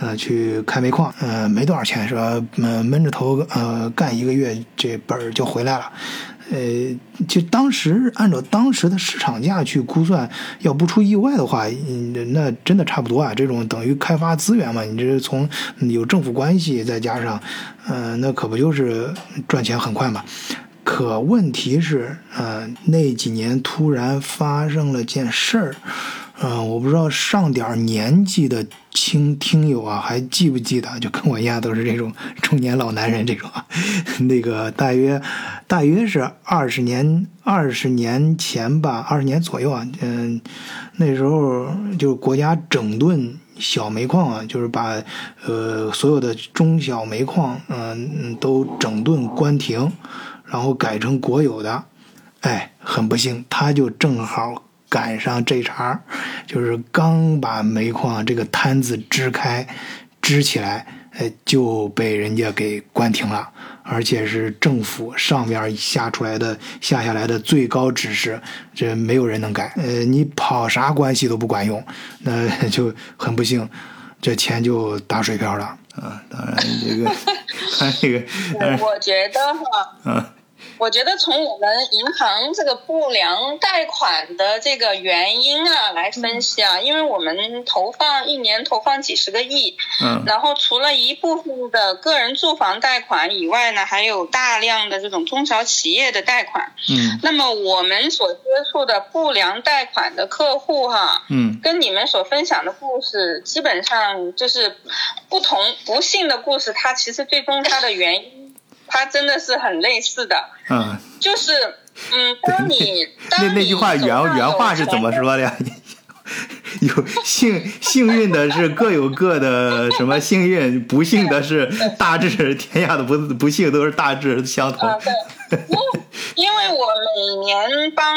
呃去开煤矿，呃没多少钱是吧？嗯，闷着头呃干一个月，这本儿就回来了。呃，就当时按照当时的市场价去估算，要不出意外的话，嗯，那真的差不多啊。这种等于开发资源嘛，你这从有政府关系，再加上，嗯、那可不就是赚钱很快嘛。可问题是，呃，那几年突然发生了件事儿，嗯、我不知道上点儿年纪的听听友啊，还记不记得？就跟我一样，都是这种中年老男人这种啊，那个大约大约是二十年二十年前吧，二十年左右啊，嗯、那时候就是国家整顿小煤矿啊，就是把呃所有的中小煤矿嗯、嗯都整顿关停。然后改成国有的，哎，很不幸，他就正好赶上这茬儿，就是刚把煤矿这个摊子支开，支起来，哎，就被人家给关停了，而且是政府上面下出来的下下来的最高指示，这没有人能改，呃，你跑啥关系都不管用，那就很不幸，这钱就打水漂了啊！当然，这个看这个，当然，我觉得哈，嗯。我觉得从我们银行这个不良贷款的这个原因啊来分析啊，因为我们投放一年投放几十个亿，嗯然后除了一部分的个人住房贷款以外呢，还有大量的这种中小企业的贷款。嗯那么我们所接触的不良贷款的客户哈，嗯跟你们所分享的故事基本上就是不同不幸的故事，它其实最终它的原因，它真的是很类似的。嗯，就是，嗯，当你那那句话原原话是怎么说的呀？有幸幸运的是各有各的什么幸运，不幸的是大致天下的不不幸都是大致相同。啊，对，因为因为我每年帮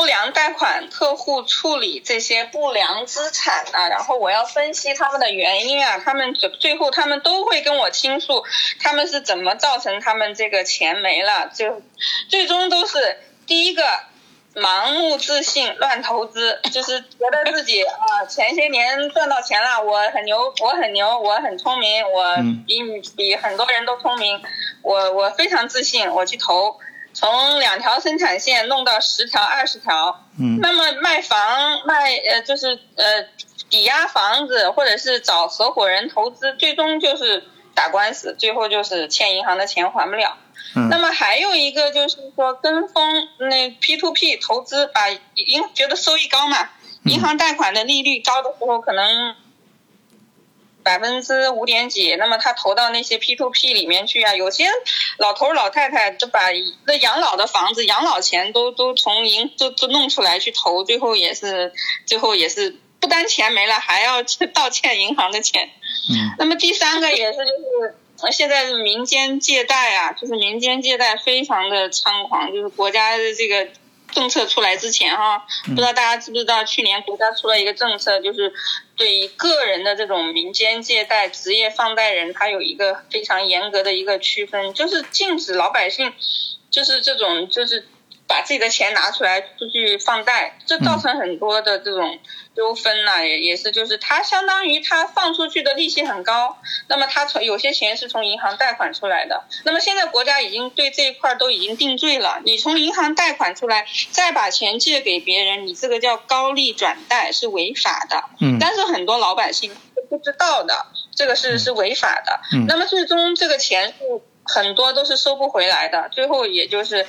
不良贷款客户处理这些不良资产啊，然后我要分析他们的原因啊，他们最最后他们都会跟我倾诉，他们是怎么造成他们这个钱没了，就最终都是第一个。盲目自信、乱投资，就是觉得自己啊，前些年赚到钱了，我很牛，我很牛，我很聪明，我比你比很多人都聪明，我我非常自信，我去投，从两条生产线弄到十条、二十条，嗯。那么卖房卖呃就是呃抵押房子，或者是找合伙人投资，最终就是打官司，最后就是欠银行的钱还不了。嗯。那么还有一个就是说跟风那 P to P 投资，把银觉得收益高嘛，银行贷款的利率高的时候可能百分之五点几，那么他投到那些 P to P 里面去啊，有些老头儿老太太就把那养老的房子、养老钱都都从银都都弄出来去投，最后也是最后也是不单钱没了，还要去倒欠银行的钱。嗯那么第三个也是就是。呃现在民间借贷啊，就是民间借贷非常的猖狂，就是国家的这个政策出来之前哈、不知道大家知不知道，去年国家出了一个政策，就是对于个人的这种民间借贷、职业放贷人，他有一个非常严格的一个区分，就是禁止老百姓，就是这种就是把自己的钱拿出来出去放贷，这造成很多的这种纠纷呐、也也是就是他相当于他放出去的利息很高，那么他从有些钱是从银行贷款出来的，那么现在国家已经对这一块都已经定罪了，你从银行贷款出来，再把钱借给别人，你这个叫高利转贷是违法的。嗯但是很多老百姓是不知道的，这个是是违法的。嗯那么最终这个钱是很多都是收不回来的，最后也就是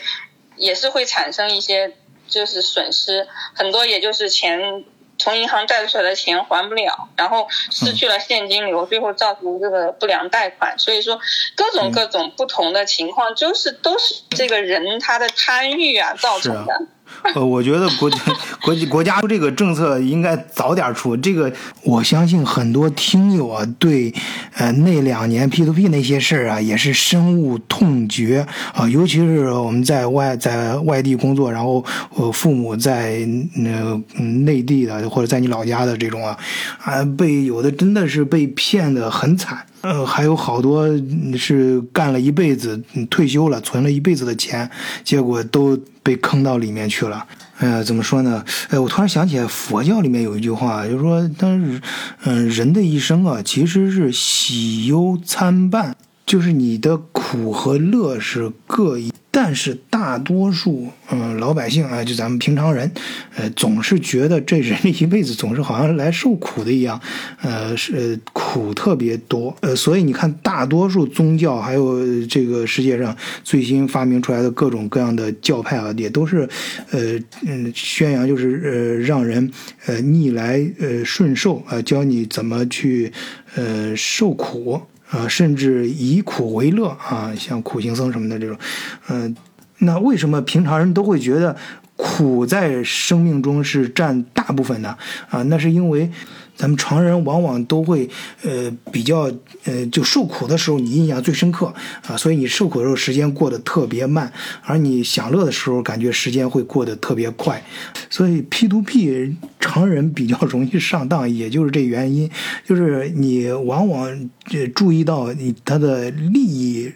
也是会产生一些就是损失，很多也就是钱。从银行贷出来的钱还不了，然后失去了现金流，最后造成这个不良贷款。所以说，各种各种不同的情况，就是都是这个人他的贪欲啊造成的。呃，我觉得国家国国家出这个政策应该早点出。这个我相信很多听友啊，对呃那两年 P to P 那些事儿啊，也是深恶痛绝啊。尤其是我们在外在外地工作，然后呃父母在呃内地的或者在你老家的这种啊，啊被有的真的是被骗的很惨。呃，还有好多是干了一辈子，退休了，存了一辈子的钱，结果都被坑到里面去了。呃，怎么说呢？呃，我突然想起来，佛教里面有一句话，就是说，但是，嗯、人的一生啊，其实是喜忧参半，就是你的苦和乐是各一，但是大多数嗯、老百姓啊，就咱们平常人，呃，总是觉得这人一辈子总是好像来受苦的一样，呃，是苦特别多，呃，所以你看，大多数宗教还有这个世界上最新发明出来的各种各样的教派啊，也都是，呃嗯，宣扬就是呃让人呃逆来呃顺受啊、呃教你怎么去呃受苦。啊，甚至以苦为乐啊，像苦行僧什么的这种，嗯、那为什么平常人都会觉得苦在生命中是占大部分呢？啊，那是因为咱们常人往往都会呃比较呃就受苦的时候你印象最深刻啊，所以你受苦的时候时间过得特别慢，而你享乐的时候感觉时间会过得特别快，所以 P to P 常人比较容易上当，也就是这原因，就是你往往呃注意到你它的利益。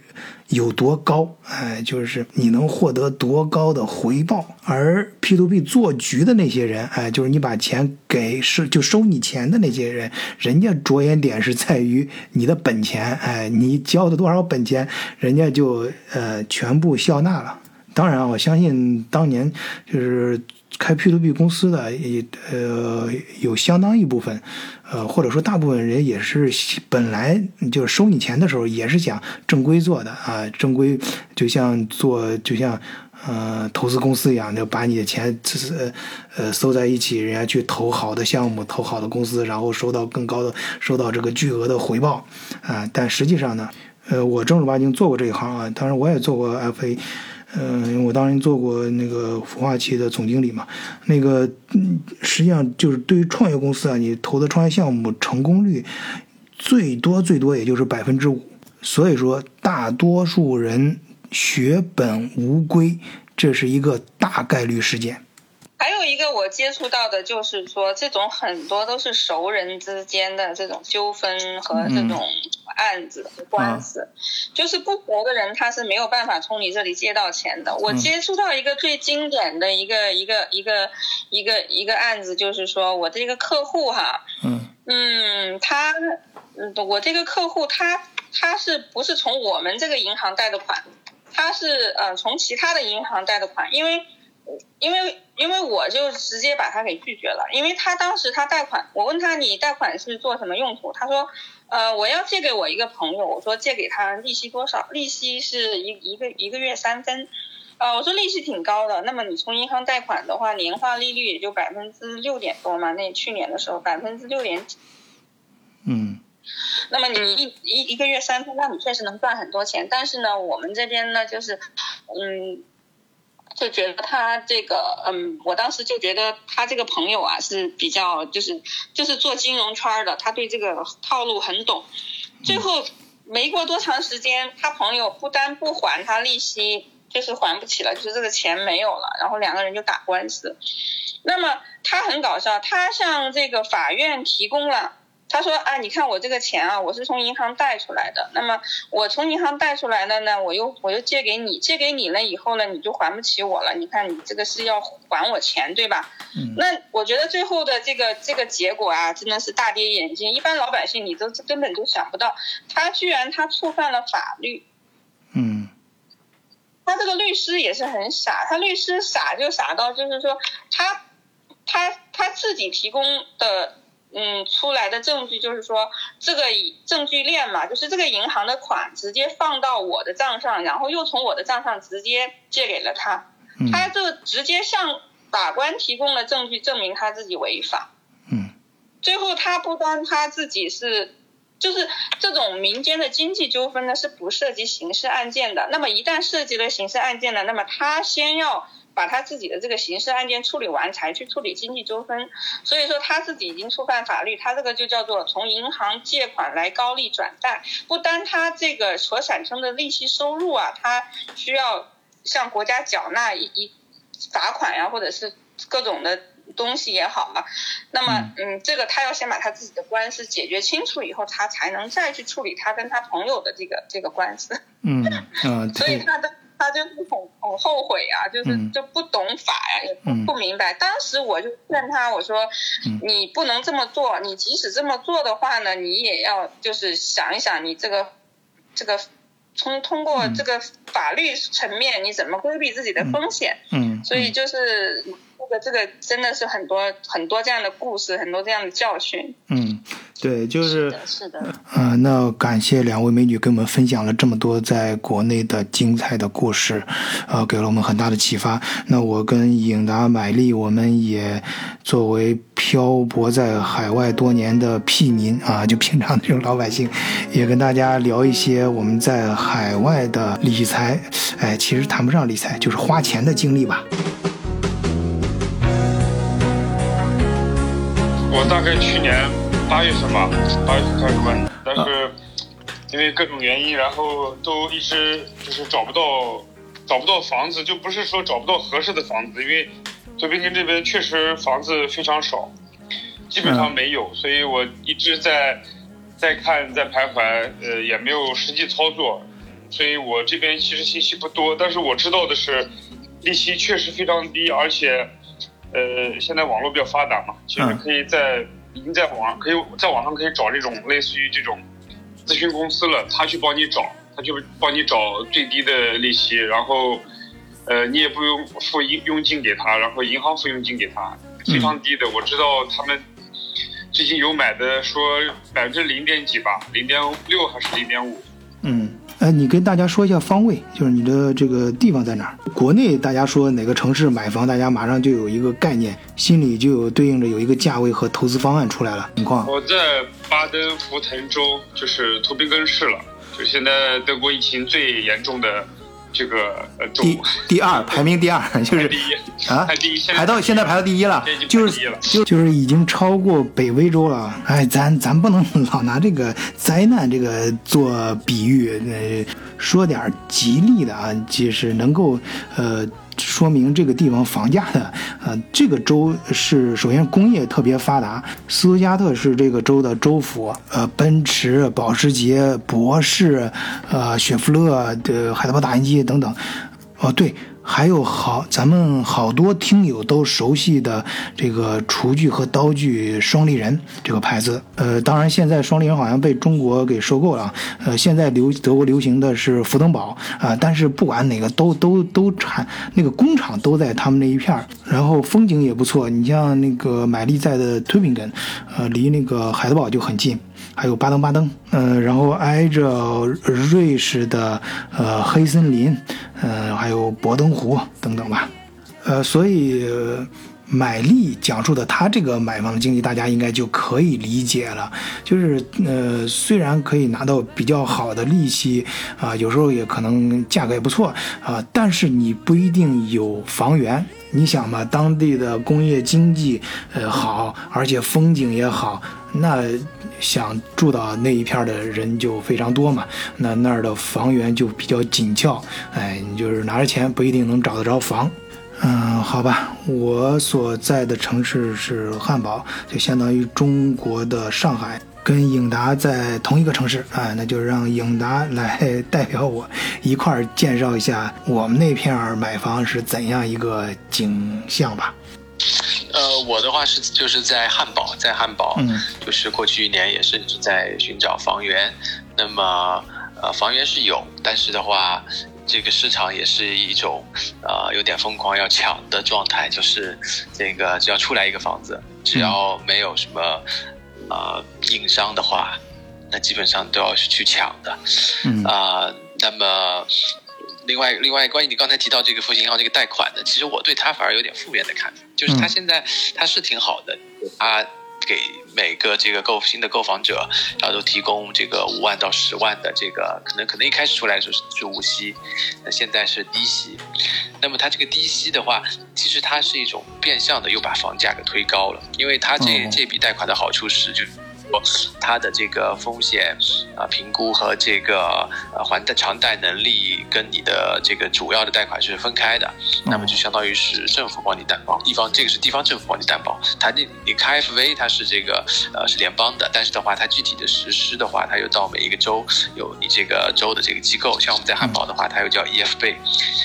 有多高，哎，就是你能获得多高的回报。而 P to P 做局的那些人，哎，就是你把钱给是就收你钱的那些人，人家着眼点是在于你的本钱，哎，你交的多少本钱，人家就呃全部笑纳了。当然，我相信当年就是开 P to P 公司的，也呃有相当一部分，呃或者说大部分人也是本来就是收你钱的时候也是想正规做的啊，正规就像做就像呃投资公司一样，就把你的钱呃呃收在一起，人家去投好的项目，投好的公司，然后收到更高的收到这个巨额的回报啊，但实际上呢，呃我正儿八经做过这一行啊，当然我也做过 FA。嗯，我当时做过那个孵化器的总经理嘛，那个，实际上就是对于创业公司啊，你投的创业项目成功率最多最多也就是百分之五，所以说大多数人血本无归，这是一个大概率事件。还有一个我接触到的就是说，这种很多都是熟人之间的这种纠纷和这种案子和官司，就是不熟的人他是没有办法从你这里借到钱的。我接触到一个最经典的一个一个一个一个一个案子，就是说我这个客户哈，嗯嗯，他，嗯，我这个客户他他是不是从我们这个银行贷的款？他是呃从其他的银行贷的款，因为因为因为我就直接把他给拒绝了，因为他当时他贷款，我问他你贷款是做什么用途？他说，呃，我要借给我一个朋友，我说借给他利息多少？利息是一一个一个月三分。啊，我说利息挺高的，那么你从银行贷款的话，年化利率也就百分之六点多嘛，那去年的时候百分之六点几。嗯那么你一一一个月三分，那你确实能赚很多钱。但是呢，我们这边呢，就是，嗯，就觉得他这个，嗯，我当时就觉得他这个朋友啊是比较，就是就是做金融圈的，他对这个套路很懂。最后没过多长时间，他朋友不单不还他利息，就是还不起了，就是这个钱没有了，然后两个人就打官司。那么他很搞笑，他向这个法院提供了。他说啊，你看我这个钱啊，我是从银行贷出来的。那么我从银行贷出来的呢，我又我又借给你，借给你了以后呢，你就还不起我了。你看你这个是要还我钱对吧？嗯那我觉得最后的这个这个结果啊，真的是大跌眼镜。一般老百姓你都根本就想不到，他居然他触犯了法律。嗯他这个律师也是很傻，他律师傻就傻到就是说他他他自己提供的嗯出来的证据就是说这个以证据链嘛，就是这个银行的款直接放到我的账上，然后又从我的账上直接借给了他，嗯他就直接向法官提供了证据证明他自己违法。嗯最后他不单他自己是，就是这种民间的经济纠纷呢是不涉及刑事案件的。那么一旦涉及了刑事案件呢，那么他先要把他自己的这个刑事案件处理完，才去处理经济纠纷。所以说他自己已经触犯法律，他这个就叫做从银行借款来高利转贷。不单他这个所产生的利息收入啊，他需要向国家缴纳一一罚款呀、或者是各种的东西也好啊。那么，嗯，这个他要先把他自己的官司解决清楚以后，他才能再去处理他跟他朋友的这个这个官司。嗯 所以他的他就是很很后悔啊，就是嗯。就不懂法呀，也不嗯。不明白。当时我就劝他，我说嗯。你不能这么做，你即使这么做的话呢，你也要就是想一想你这个这个从通过这个法律层面，你怎么规避自己的风险？嗯，所以就是这个这个真的是很多很多这样的故事，很多这样的教训。嗯，对，就是是的，嗯、那感谢两位美女给我们分享了这么多在国内的精彩的故事，呃，给了我们很大的启发。那我跟颖达、买丽，我们也作为漂泊在海外多年的屁民啊，就平常这种老百姓，也跟大家聊一些我们在海外的理财，哎，其实谈不上理财，就是花钱的经历吧。我大概去年八月份吧，八月份开始问，但是因为各种原因，然后都一直就是找不到找不到房子，就不是说找不到合适的房子，因为左边根这边确实房子非常少，基本上没有，所以我一直在在看在徘徊，呃，也没有实际操作，所以我这边其实信息不多，但是我知道的是，利息确实非常低，而且。呃，现在网络比较发达嘛，其实嗯可以在已经在网上可以在网上可以找这种类似于这种咨询公司了，他去帮你找，他去帮你找最低的利息，然后呃你也不用付佣佣金给他，然后银行付佣金给他，非常低的。我知道他们最近有买的说百分之零点几吧，零点六还是零点五。嗯，呃，你跟大家说一下方位，就是你的这个地方在哪儿？国内大家说哪个城市买房，大家马上就有一个概念，心里就有对应着有一个价位和投资方案出来了。情况，我在巴登符腾州，就是图宾根市了，就现在德国疫情最严重的这个呃。第第二 排名第二，就是第一啊排第一，排到现在排到第一了就是就就是已经超过北威州了。哎，咱咱不能 老拿这个灾难这个做比喻，呃，说点吉利的啊，就是能够呃。说明这个地方房价的，呃，这个州是首先工业特别发达，斯图加特是这个州的州府，呃，奔驰、保时捷、博士，呃，雪佛勒的海德堡打印机等等，哦，对，还有好，咱们好多听友都熟悉的这个厨具和刀具双立人这个牌子。呃，当然现在双立人好像被中国给收购了。呃，现在流德国流行的是福登堡啊、但是不管哪个都都都产，那个工厂都在他们那一片儿，然后风景也不错。你像那个买力在的推宾根，呃，离那个海德堡就很近。还有巴登巴登，呃，然后挨着瑞士的呃黑森林，呃，还有博登湖等等吧，呃，所以买力讲述的他这个买房的经历，大家应该就可以理解了。就是呃，虽然可以拿到比较好的利息啊、有时候也可能价格也不错啊、但是你不一定有房源。你想嘛，当地的工业经济呃好，而且风景也好，那想住到那一片的人就非常多嘛，那那儿的房源就比较紧俏，哎，你就是拿着钱不一定能找得着房。嗯，好吧，我所在的城市是汉堡，就相当于中国的上海，跟颖达在同一个城市啊、哎，那就让颖达来代表我一块儿介绍一下我们那片儿买房是怎样一个景象吧。呃，我的话是就是在汉堡，在汉堡，嗯就是过去一年也是一直在寻找房源。那么呃，房源是有，但是的话，这个市场也是一种呃有点疯狂要抢的状态，就是这个只要出来一个房子，只要没有什么呃硬伤的话，那基本上都要去抢的。嗯啊、那么另外另外关于你刚才提到这个复兴银行这个贷款的，其实我对它反而有点负面的看法，就是它嗯现在它是挺好的，它给每个这个购新的购房者，然后都提供这个五万到十万的这个，可能可能一开始出来的时候是是无息，那现在是低息。那么它这个低息的话，其实它是一种变相的又把房价给推高了，因为它这、哦这笔贷款的好处是就它的这个风险啊、评估和这个呃还贷偿贷能力跟你的这个主要的贷款是分开的，那么就相当于是政府帮你担保，地方这个是地方政府帮你担保，它那你 KFV 它是这个呃是联邦的，但是的话它具体的实施的话，它又到每一个州有你这个州的这个机构，像我们在汉堡的话，它又叫 EF 贝，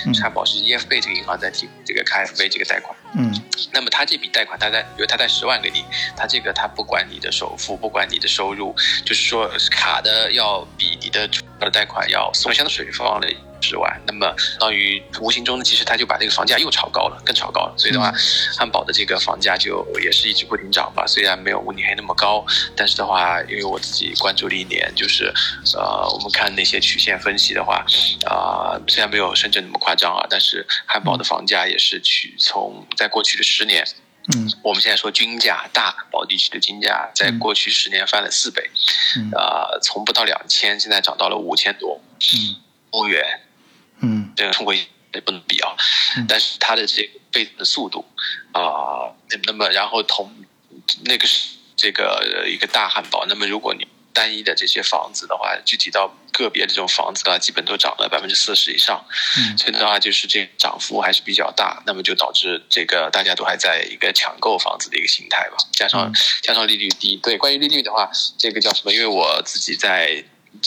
嗯汉堡是 EFB 这个银行在提供这个 KFV 这个贷款。嗯。那么他这笔贷款，他贷，比如他贷十万给你，他这个他不管你的首付，不管你的收入，就是说卡的要比你的主要的贷款要松香的水放了十万，那么相当于无形中呢，其实他就把这个房价又炒高了，更炒高了。所以的话，汉堡的这个房价就也是一直不停涨吧，虽然没有慕尼黑那么高，但是的话，因为我自己关注了一年，就是呃，我们看那些曲线分析的话，啊、虽然没有深圳那么夸张啊，但是汉堡的房价也是去从在过去的十年。嗯。我们现在说均价，大汉堡地区的均价在过去十年翻了四倍，嗯。呃，从不到两千，现在涨到了五千多嗯。欧元，嗯。这个中国也不能比啊。嗯，但是它的这个倍增的速度啊、那那么然后同那个是这个呃一个大汉堡，那么如果你单一的这些房子的话，具体到个别这种房子的话，基本都涨了百分之四十以上，嗯。所以的话就是这涨幅还是比较大，那么就导致这个大家都还在一个抢购房子的一个心态吧，加上、嗯。加上利率低，对，关于利率的话，这个叫什么？因为我自己在。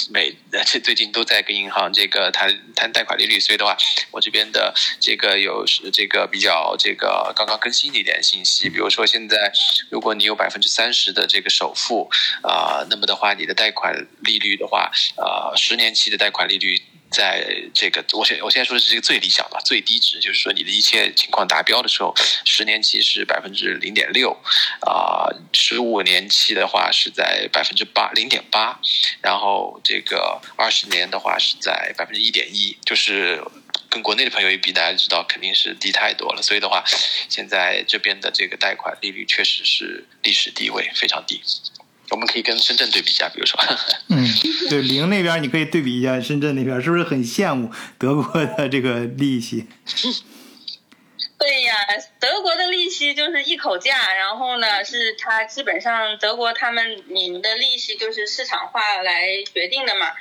每这最近都在跟银行这个谈谈贷款利率，所以的话，我这边的这个有这个比较这个刚刚更新的一点信息，比如说现在如果你有百分之三十的这个首付啊、那么的话，你的贷款利率的话，啊，十年期的贷款利率。在这个，我现我现在说的是这个最理想的最低值，就是说你的一切情况达标的时候，十年期是百分之零点六，啊，十五年期的话是在百分之八零点八，然后这个二十年的话是在百分之一点一，就是跟国内的朋友一比，大家知道肯定是低太多了。所以的话，现在这边的这个贷款利率确实是历史低位，非常低。我们可以跟深圳对比一下，比如说，嗯，对，零那边你可以对比一下深圳那边，是不是很羡慕德国的这个利息？对呀，德国的利息就是一口价，然后呢，是它基本上德国他们你们的利息就是市场化来决定的嘛。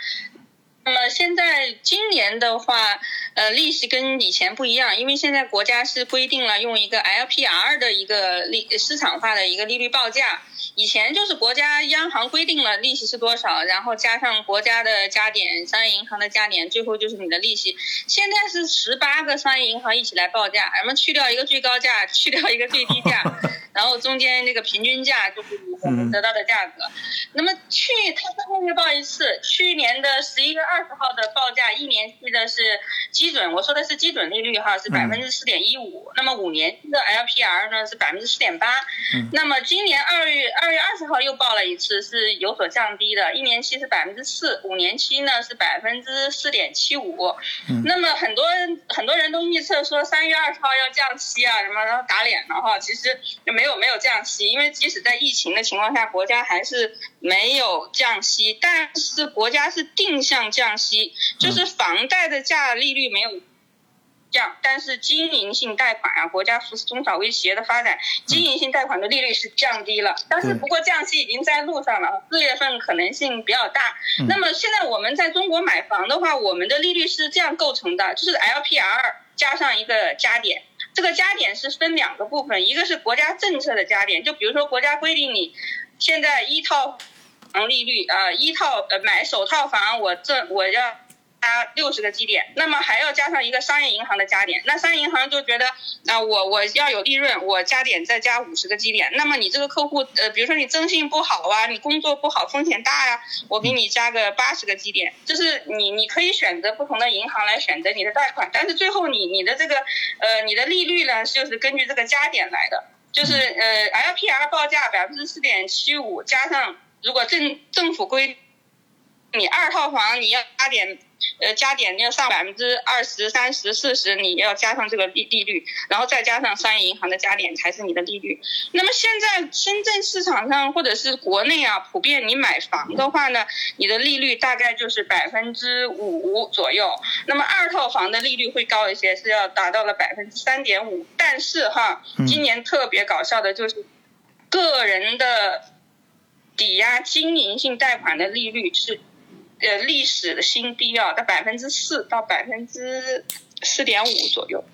那么现在今年的话，呃，利息跟以前不一样，因为现在国家是规定了用一个 LPR 的一个利市场化的一个利率报价。以前就是国家央行规定了利息是多少，然后加上国家的加点、商业银行的加点，最后就是你的利息。现在是十八个商业银行一起来报价，咱们去掉一个最高价，去掉一个最低价，然后中间那个平均价就是我们得到的价格。那么去他三个月报一次，去年的十一月二十号的报价，一年期的是基准，我说的是基准利率哈，是百分之四点一五。那么五年期的 LPR 呢是百分之四点八。那么今年二月二月二十号又报了一次，是有所降低的，一年期是百分之四，五年期呢是百分之四点七五。那么很多很多人都预测说三月二十号要降息啊，什么然后打脸了哈，其实没有没有降息，因为即使在疫情的情况下，国家还是没有降息，但是国家是定向降息，就是房贷的价利率没有。降，但是经营性贷款啊，国家扶持中小微企业的发展，经营性贷款的利率是降低了，但是不过降息已经在路上了，四月份可能性比较大。那么现在我们在中国买房的话，我们的利率是这样构成的，就是 LPR 加上一个加点，这个加点是分两个部分，一个是国家政策的加点，就比如说国家规定你现在一套房利率、呃，一套呃买首套房我这我要。加六十个基点，那么还要加上一个商业银行的加点，那商业银行就觉得，那、我我要有利润，我加点再加五十个基点，那么你这个客户，呃，比如说你征信不好啊，你工作不好，风险大呀、啊，我给你加个八十个基点，就是你你可以选择不同的银行来选择你的贷款，但是最后你你的这个呃你的利率呢，就是根据这个加点来的，就是呃 LPR 报价百分之四点七五，加上如果政政府规你二套房你要加点。呃，加点要上百分之二十三十四十，你要加上这个利利率，然后再加上商业银行的加点才是你的利率。那么现在深圳市场上或者是国内啊，普遍你买房的话呢，你的利率大概就是百分之五左右。那么二套房的利率会高一些，是要达到了百分之三点五。但是哈，今年特别搞笑的就是个人的抵押经营性贷款的利率是。呃，历史的新低啊，在百分之四到百分之四点五左右，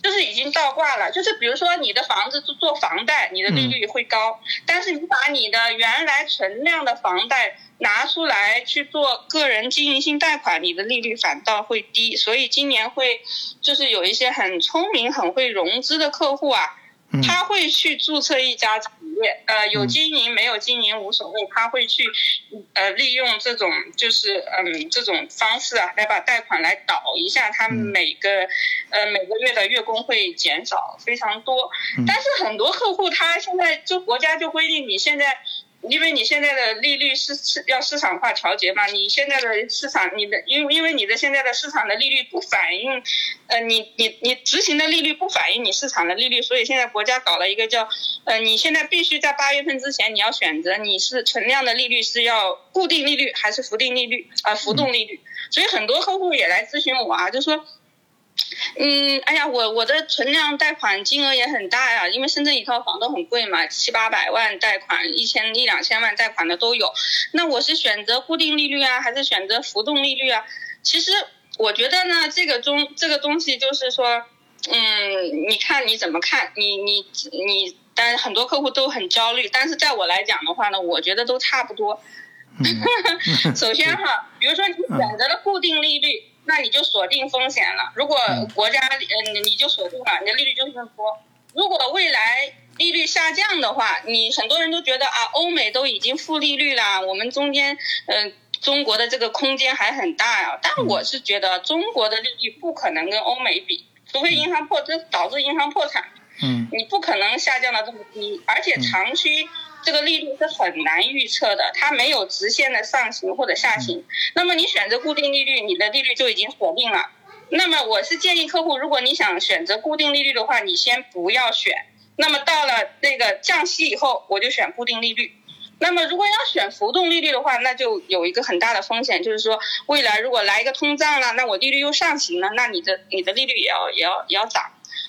就是已经倒挂了。就是比如说你的房子做房贷，你的利率会高，嗯、但是你把你的原来存量的房贷拿出来去做个人经营性贷款，你的利率反倒会低。所以今年会就是有一些很聪明、很会融资的客户啊。他会去注册一家企业，呃，有经营没有经营无所谓，他会去呃利用这种就是嗯这种方式啊，来把贷款来导一下，他每个呃每个月的月供会减少非常多。但是很多客户他现在就国家就规定你现在。因为你现在的利率是是要市场化调节嘛，你现在的市场，你的因为因为你的现在的市场的利率不反映，呃，你你你执行的利率不反映你市场的利率，所以现在国家搞了一个叫，呃，你现在必须在八月份之前你要选择你是存量的利率是要固定利率还是浮定利率啊浮动利率，所以很多客户也来咨询我啊，就说。嗯，哎呀，我我的存量贷款金额也很大呀，因为深圳一套房都很贵嘛，七八百万贷款，一千一两千万贷款的都有。那我是选择固定利率啊，还是选择浮动利率啊？其实我觉得呢，这个中这个东西就是说，嗯，你看你怎么看？你你你，但是很多客户都很焦虑，但是在我来讲的话呢，我觉得都差不多。首先哈，比如说你选择了固定利率。那你就锁定风险了。如果国家嗯，你就锁定了，你的利率就是多。如果未来利率下降的话，你很多人都觉得啊，欧美都已经负利率了，我们中间嗯，中国的这个空间还很大呀。但我是觉得中国的利率不可能跟欧美比，除非银行破，这导致银行破产。嗯，你不可能下降到这么低，而且长期。这个利率是很难预测的，它没有直线的上行或者下行。那么你选择固定利率，你的利率就已经锁定了。那么我是建议客户，如果你想选择固定利率的话，你先不要选。那么到了那个降息以后，我就选固定利率。那么如果要选浮动利率的话，那就有一个很大的风险，就是说未来如果来一个通胀了，那我利率又上行了，那你的你的利率也要也要也要涨。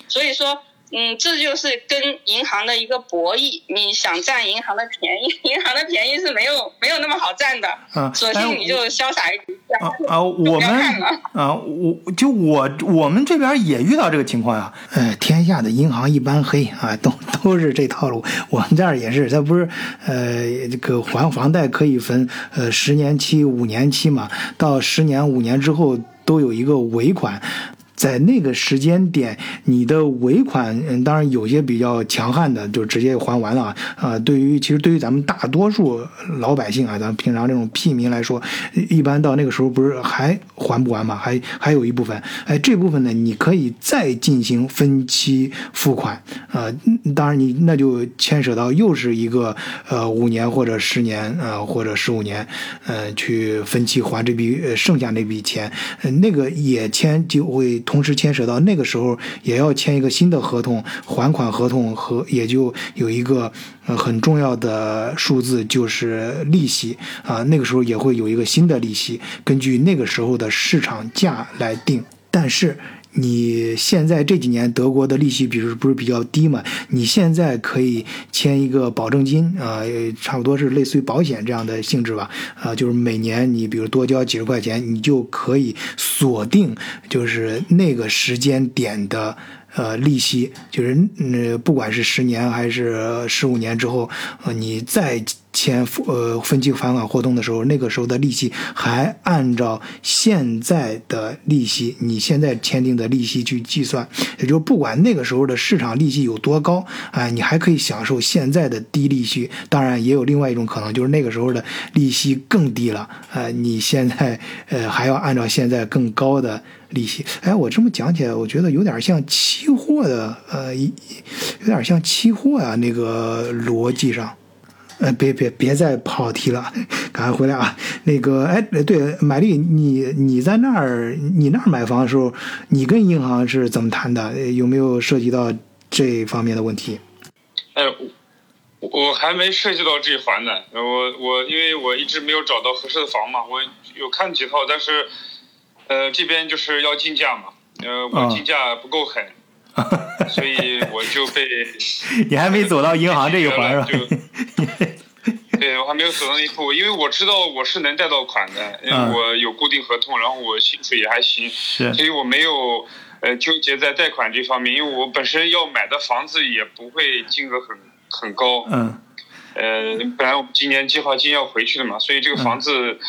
所以说。嗯，这就是跟银行的一个博弈。你想占银行的便宜，银行的便宜是没有没有那么好占的。嗯，索性你就潇洒一点。啊啊，我们啊，我就我我们这边也遇到这个情况呀。呃，天下的银行一般黑啊，都都是这套路。我们这儿也是，它不是呃这个还房贷可以分呃十年期、五年期嘛？到十年、五年之后都有一个尾款。在那个时间点，你的尾款，嗯，当然有些比较强悍的，就直接还完了啊。对于其实对于咱们大多数老百姓啊，咱们平常这种屁民来说，一般到那个时候不是还还不完吗？还还有一部分，哎，这部分呢，你可以再进行分期付款啊。当然你那就牵扯到又是一个呃五年或者十年啊或者十五年，呃去分期还这笔剩下那笔钱，那个也签就会。同时牵扯到那个时候也要签一个新的合同，还款合同和也就有一个很重要的数字就是利息啊，那个时候也会有一个新的利息，根据那个时候的市场价来定，但是。你现在这几年德国的利息，比如不是比较低嘛？你现在可以签一个保证金啊，差不多是类似于保险这样的性质吧？啊，就是每年你比如多交几十块钱，你就可以锁定就是那个时间点的呃利息，就是嗯，不管是十年还是十五年之后，呃，你再。签付呃分期还款活动的时候，那个时候的利息还按照现在的利息，你现在签订的利息去计算，也就是不管那个时候的市场利息有多高，哎，你还可以享受现在的低利息。当然，也有另外一种可能，就是那个时候的利息更低了，呃，你现在呃还要按照现在更高的利息。哎，我这么讲起来，我觉得有点像期货的，呃，有点像期货呀，那个逻辑上。呃，别别别再跑题了，赶快回来啊！那个，哎，对，买丽，你你在那儿，你那儿买房的时候，你跟银行是怎么谈的？有没有涉及到这方面的问题？哎，我还没涉及到这一环呢。我我因为我一直没有找到合适的房嘛，我有看几套，但是呃，这边就是要竞价嘛，呃，我竞价不够狠。所以我就被你还没走到银行这一环是吧？对，我还没有走到那一步，因为我知道我是能贷到款的，因为我有固定合同，然后我薪水也还行，所以我没有呃纠结在贷款这方面，因为我本身要买的房子也不会金额很很高，嗯，呃，本来我们今年计划今年要回去的嘛，所以这个房子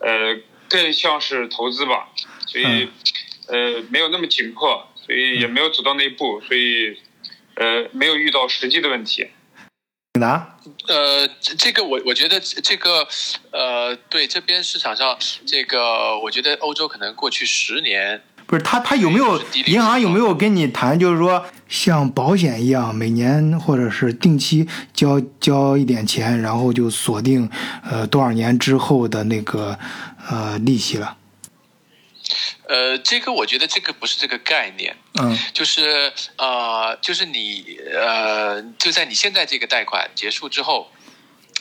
呃更像是投资吧，所以呃没有那么紧迫。所以也没有走到那一步，所以，呃没有遇到实际的问题。你答？呃，这这个我我觉得这个呃，对这边市场上这个，我觉得欧洲可能过去十年不是他，他有没有银行有没有跟你谈，就是说像保险一样，每年或者是定期交交一点钱，然后就锁定呃多少年之后的那个呃利息了？呃，这个我觉得这个不是这个概念，嗯就是呃，就是你呃，就在你现在这个贷款结束之后，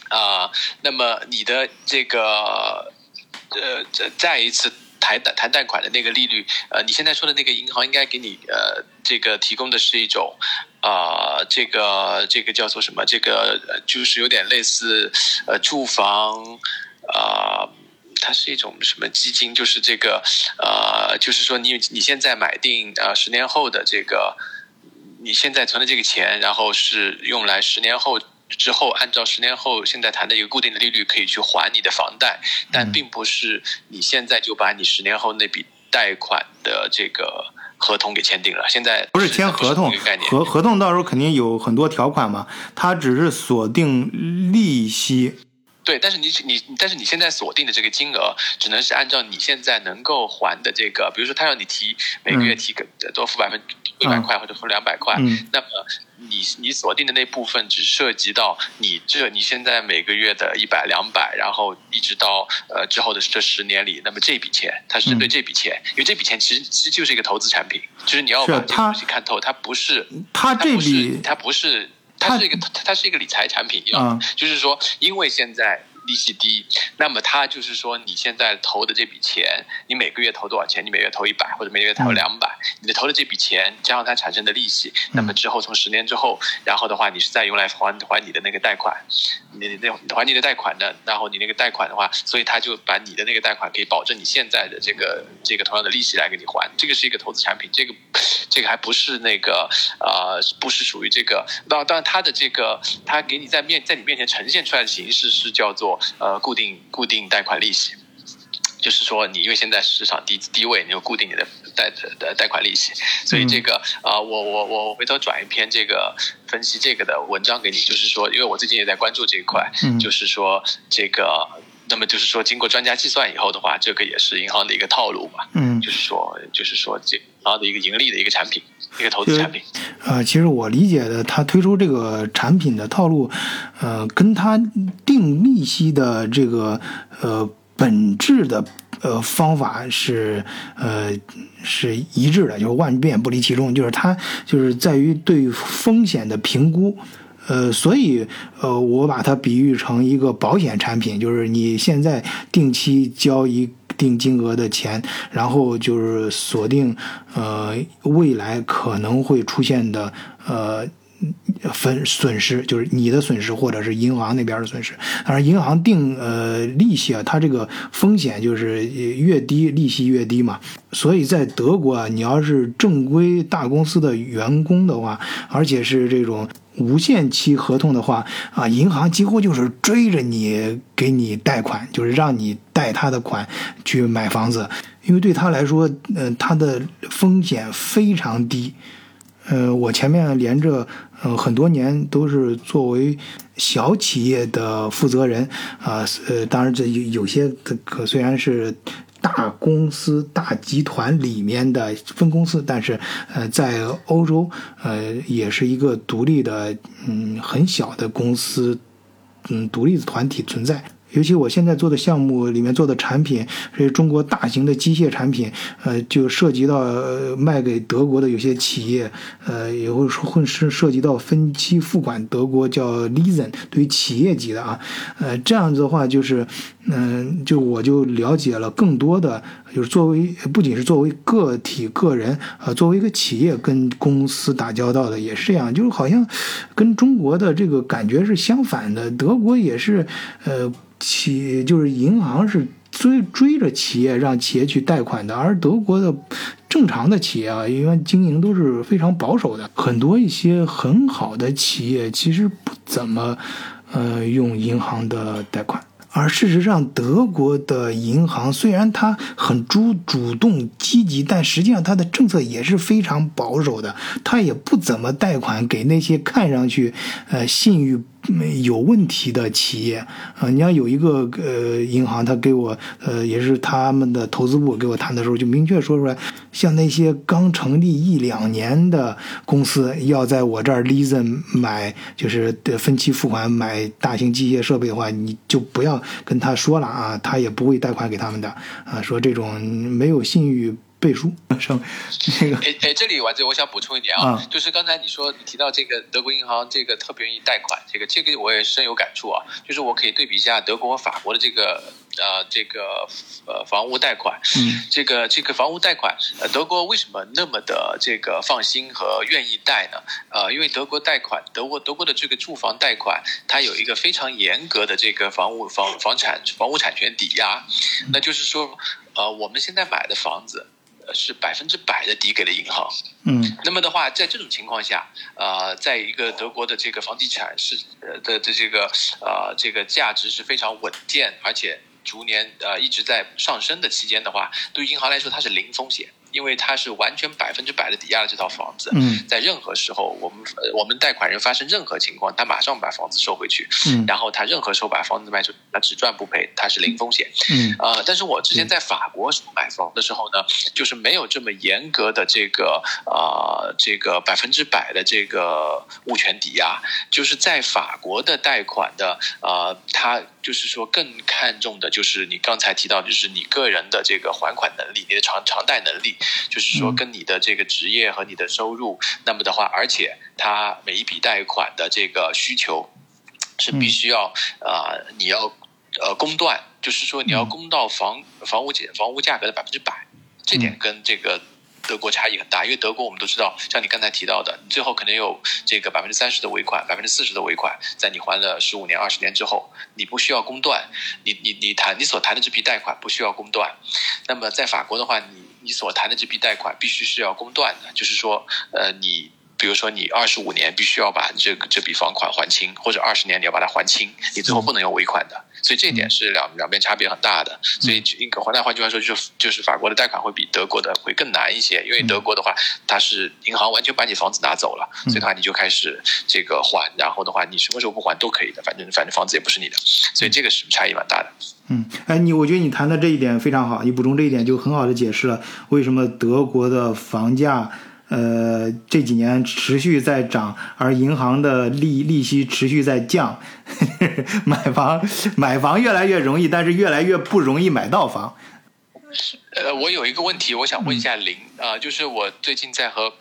啊、那么你的这个呃，再再一次谈贷谈贷款的那个利率，呃，你现在说的那个银行应该给你呃，这个提供的是一种。啊、这个这个叫做什么？这个呃就是有点类似呃住房啊、它是一种什么基金？就是这个呃，就是说你你现在买定呃十年后的这个，你现在存的这个钱，然后是用来十年后。之后，按照十年后现在谈的一个固定的利率，可以去还你的房贷，但并不是你现在就把你十年后那笔贷款的这个合同给签订了。现在不是签合同这个概念，合合同到时候肯定有很多条款嘛，它只是锁定利息。对，但是你你但是你现在锁定的这个金额，只能是按照你现在能够还的这个，比如说他让你提每个月提个多付百分一百块或者付两百块，嗯。那么你你锁定的那部分只涉及到你这你现在每个月的一百两百，然后一直到呃之后的这十年里，那么这笔钱它是针对这笔钱，因为这笔钱其实其实就是一个投资产品，就是你要把这个东西看透，它不是它这不是笔它不是它它是一个它是一个理财产品一样，嗯就是说因为现在。利息低，那么它就是说，你现在投的这笔钱，你每个月投多少钱？你每月投一百，或者每个月投嗯。两百、你的投的这笔钱加上它产生的利息，那么之后从十年之后，然后的话，你是再用来还还你的那个贷款，你你那还你的贷款的，然后你那个贷款的话，所以他就把你的那个贷款可以保证你现在的这个这个同样的利息来给你还，这个是一个投资产品，这个这个还不是那个呃，不是属于这个，当当然它的这个它给你在面在你面前呈现出来的形式是叫做呃固定固定贷款利息。就是说，你因为现在市场低低位，你就固定你的贷的贷款利息，所以这个啊、呃我我我回头转一篇这个分析这个的文章给你，就是说，因为我最近也在关注这一块，嗯。就是说这个，那么就是说，经过专家计算以后的话，这个也是银行的一个套路嘛，嗯就是说，就是说这银行的一个盈利的一个产品，一个投资产品。呃，其实我理解的，他推出这个产品的套路，呃，跟他定利息的这个呃本质的呃方法是呃是一致的，就是万变不离其宗，就是它就是在于对风险的评估。呃，所以呃，我把它比喻成一个保险产品，就是你现在定期交一定金额的钱，然后就是锁定呃未来可能会出现的呃分损失，就是你的损失或者是银行那边的损失。当然，银行定呃利息啊，它这个风险就是越低，利息越低嘛。所以在德国啊，你要是正规大公司的员工的话，而且是这种无限期合同的话啊，银行几乎就是追着你给你贷款，就是让你贷他的款去买房子，因为对他来说，呃，他的风险非常低。呃，我前面连着呃很多年都是作为小企业的负责人啊，呃，当然这有有些可虽然是大公司、大集团里面的分公司，但是呃，在欧洲呃也是一个独立的嗯很小的公司，嗯独立的团体存在。尤其我现在做的项目里面做的产品是中国大型的机械产品，呃，就涉及到、卖给德国的有些企业，呃，也会说会是涉及到分期付款，德国叫 leasing，对于企业级的啊，呃，这样子的话就是，嗯、就我就了解了更多的，就是作为不仅是作为个体个人，呃，作为一个企业跟公司打交道的也是这样，就是好像跟中国的这个感觉是相反的，德国也是，呃。企就是银行是追追着企业让企业去贷款的，而德国的正常的企业啊，因为经营都是非常保守的，很多一些很好的企业其实不怎么呃用银行的贷款。而事实上，德国的银行虽然它很主主动积极，但实际上它的政策也是非常保守的，它也不怎么贷款给那些看上去呃信誉没有问题的企业啊。你要有一个呃银行，他给我呃也是他们的投资部给我谈的时候，就明确说出来，像那些刚成立一两年的公司，要在我这儿 leasing 买就是分期付款买大型机械设备的话，你就不要跟他说了啊，他也不会贷款给他们的啊。说这种没有信誉背书，上这 个哎哎，这里丸子，我想补充一点啊，啊就是刚才你说你提到这个德国银行这个特别愿意贷款，这个这个我也深有感触啊。就是我可以对比一下德国和法国的这个呃这个呃房屋贷款，嗯 这个这个房屋贷款，呃，德国为什么那么的这个放心和愿意贷呢？呃，因为德国贷款，德国德国的这个住房贷款，它有一个非常严格的这个房屋房房产房屋产权抵押，那就是说，呃，我们现在买的房子。呃是百分之百的抵给了银行，嗯。那么的话，在这种情况下，呃，在一个德国的这个房地产是呃的的这个呃这个价值是非常稳健，而且逐年呃一直在上升的期间的话，对于银行来说它是零风险，因为它是完全百分之百的抵押了这套房子。嗯在任何时候，我们呃我们贷款人发生任何情况，他马上把房子收回去，嗯然后他任何时候把房子卖出，他只赚不赔，他是零风险。嗯呃，但是我之前在法国买房的时候呢，就是没有这么严格的这个呃这个百分之百的这个物权抵押，就是在法国的贷款的呃，它就是说更看重的就是你刚才提到，就是你个人的这个还款能力，你的偿偿贷能力，就是说嗯。跟你的这个职业和你的收入，那么的话，而且它每一笔贷款的这个需求是必须要啊、呃你要呃公断，就是说你要公到房房屋减房屋价格的百分之百，这点跟这个。德国差异很大，因为德国我们都知道，像你刚才提到的，你最后可能有这个百分之三十的尾款，百分之四十的尾款，在你还了十五年、二十年之后，你不需要公断，你你你谈你所谈的这笔贷款不需要公断。那么在法国的话，你你所谈的这笔贷款必须是要公断的，就是说，呃，你比如说你二十五年必须要把这个这笔房款还清，或者二十年你要把它还清，你最后不能有尾款的。所以这一点是两两边差别很大的。所以一个换换句话说，就是就是法国的贷款会比德国的会更难一些，因为德国的话，它是银行完全把你房子拿走了，所以的话你就开始这个还，然后的话你什么时候不还都可以的，反正反正房子也不是你的，所以这个是差异蛮大的。嗯，哎，你我觉得你谈的这一点非常好，你补充这一点就很好的解释了为什么德国的房价，呃，这几年持续在涨，而银行的利利息持续在降，买房买房越来越容易，但是越来越不容易买到房。呃，我有一个问题，我想问一下林啊、就是我最近在和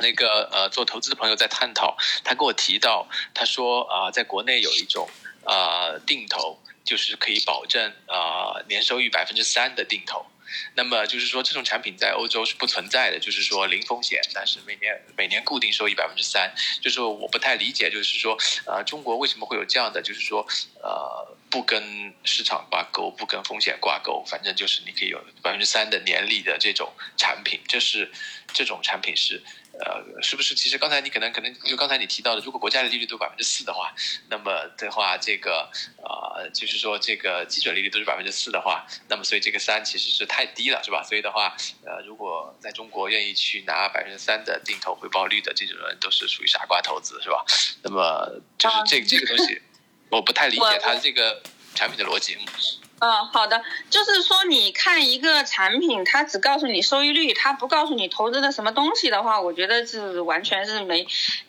那个呃做投资的朋友在探讨，他跟我提到，他说啊、在国内有一种呃定投，就是可以保证呃年收益百分之三的定投。那么就是说，这种产品在欧洲是不存在的，就是说零风险，但是每年每年固定收益百分之三。就是我不太理解，就是说，呃，中国为什么会有这样的，就是说，呃，不跟市场挂钩，不跟风险挂钩，反正就是你可以有百分之三的年利的这种产品，这是这种产品是。呃，是不是？其实刚才你可能可能就刚才你提到的，如果国家的利率都百分之四的话，那么的话，这个呃，就是说这个基准利率都是百分之四的话，那么所以这个三其实是太低了，是吧？所以的话，呃，如果在中国愿意去拿百分之三的定投回报率的这种人，都是属于傻瓜投资，是吧？那么就是这这个东西，我不太理解它这个产品的逻辑。嗯嗯，好的，就是说你看一个产品，它只告诉你收益率，它不告诉你投资的什么东西的话，我觉得是完全是没，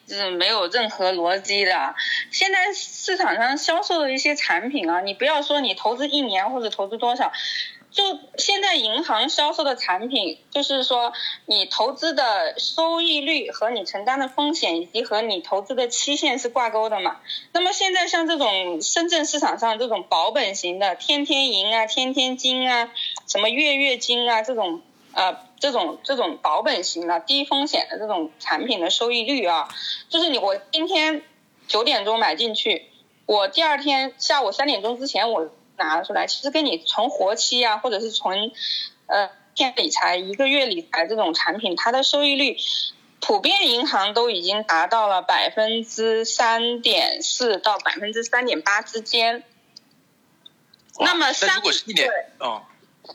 是没有任何逻辑的。现在市场上销售的一些产品啊，你不要说你投资一年或者投资多少，就现在银行销售的产品，就是说你投资的收益率和你承担的风险以及和你投资的期限是挂钩的嘛。那么现在像这种深圳市场上这种保本型的天天银啊、天天金啊、什么月月金啊这种呃这种这种保本型的低风险的这种产品的收益率啊，就是你我今天九点钟买进去，我第二天下午三点钟之前我拿出来，其实跟你存活期啊，或者是存呃天理财一个月理财这种产品，它的收益率。普遍银行都已经达到了百分之三点四到百分之三点八之间，那么三如果是一年对，哦，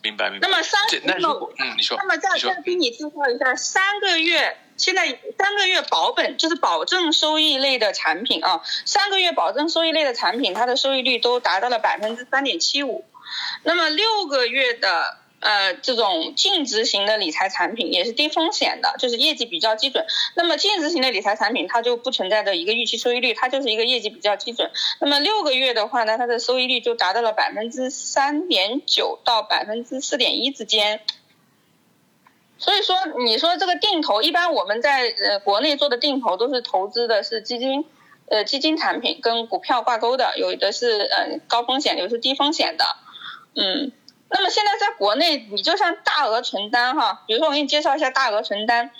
明白明白。那么三个那如果嗯，你说，那么再再给你介绍一下三个月，现在三个月保本就是保证收益类的产品啊，三个月保证收益类的产品，它的收益率都达到了百分之三点七五。那么六个月的呃这种净值型的理财产品也是低风险的，就是业绩比较基准。那么净值型的理财产品它就不存在的一个预期收益率，它就是一个业绩比较基准。那么六个月的话呢，它的收益率就达到了百分之三点九到百分之四点一之间。所以说，你说这个定投，一般我们在呃国内做的定投都是投资的是基金，呃基金产品跟股票挂钩的，有的是呃高风险，有的是低风险的，嗯。那么现在在国内，你就像大额存单哈，比如说我给你介绍一下大额存单，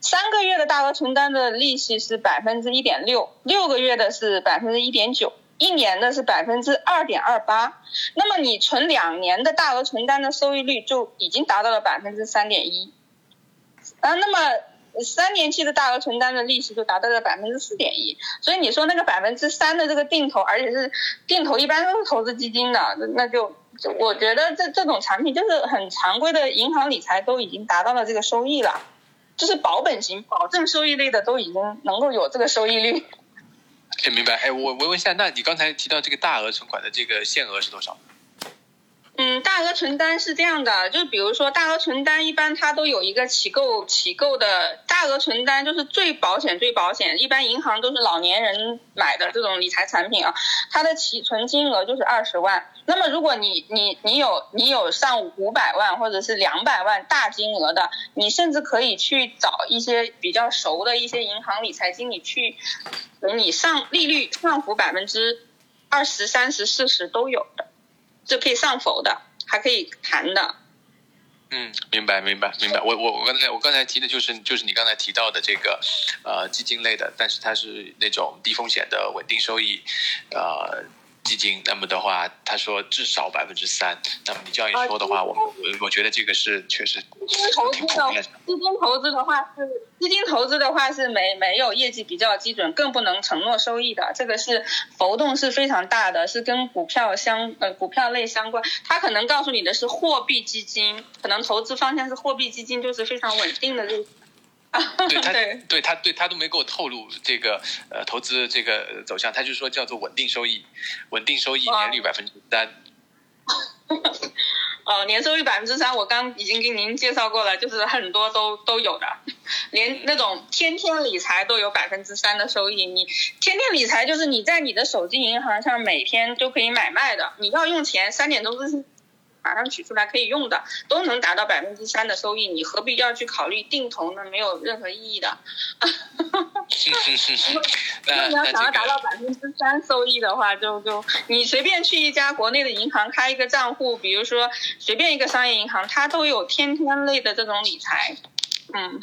三个月的大额存单的利息是百分之一点六，六个月的是百分之一点九，一年的是百分之二点二八。那么你存两年的大额存单的收益率就已经达到了百分之三点一。啊，那么三年期的大额存单的利息就达到了百分之四点一，所以你说那个百分之三的这个定投，而且是定投，一般都是投资基金的，那就就我觉得这这种产品就是很常规的银行理财都已经达到了这个收益了，就是保本型、保证收益类的都已经能够有这个收益率。哎，明白。哎，我我问一下，那你刚才提到这个大额存款的这个限额是多少？嗯，大额存单是这样的，就比如说大额存单，一般它都有一个起购起购的大额存单，就是最保险最保险，一般银行都是老年人买的这种理财产品啊，它的起存金额就是二十万。那么如果你你你有你有上五百万或者是两百万大金额的，你甚至可以去找一些比较熟的一些银行理财经理去给你上利率上浮百分之二十三十四十都有的。这可以上浮的，还可以谈的。嗯，明白明白明白。我我我刚才我刚才提的就是就是你刚才提到的这个呃基金类的，但是它是那种低风险的稳定收益呃基金。那么的话，他说至少百分之三。那么你这样一说的话，我我我觉得这个是确实基金投资挺普的遍的。基金投资的话是基金投资的话是没没有业绩比较基准，更不能承诺收益的。这个是浮动是非常大的，是跟股票相呃股票类相关。他可能告诉你的是货币基金，可能投资方向是货币基金，就是非常稳定的这个。对他对对他对他都没给我透露这个呃投资这个走向，他就说叫做稳定收益，稳定收益年率百分之三。哦，年收益百分之三，我刚已经给您介绍过了，就是很多都都有的，连那种天天理财都有百分之三的收益。你天天理财就是你在你的手机银行上每天都可以买卖的，你要用钱三点钟之前马上取出来可以用的，都能达到百分之三的收益，你何必要去考虑定投呢？没有任何意义的。那你要想要达到百分之三收益的话，就就你随便去一家国内的银行开一个账户，比如说随便一个商业银行，它都有天天类的这种理财，嗯，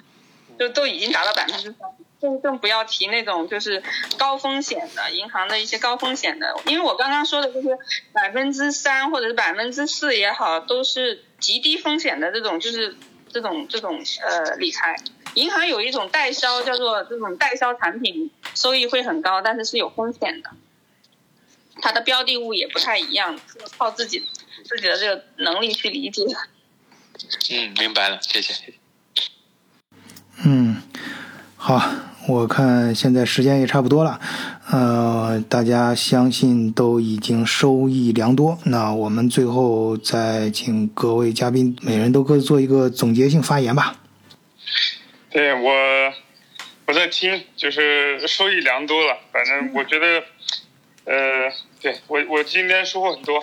就都已经达到百分之三。更更不要提那种就是高风险的银行的一些高风险的，因为我刚刚说的就是百分之三或者是百分之四也好，都是极低风险的这种就是这种这种呃理财。银行有一种代销叫做这种代销产品，收益会很高，但是是有风险的。它的标的物也不太一样，是靠自己自己的这个能力去理解。嗯，明白了。谢谢嗯，好，我看现在时间也差不多了，呃，大家相信都已经收益良多。那我们最后再请各位嘉宾每人都各做一个总结性发言吧。对我，我在听，就是收益良多了。反正我觉得，呃，对我我今天收获很多，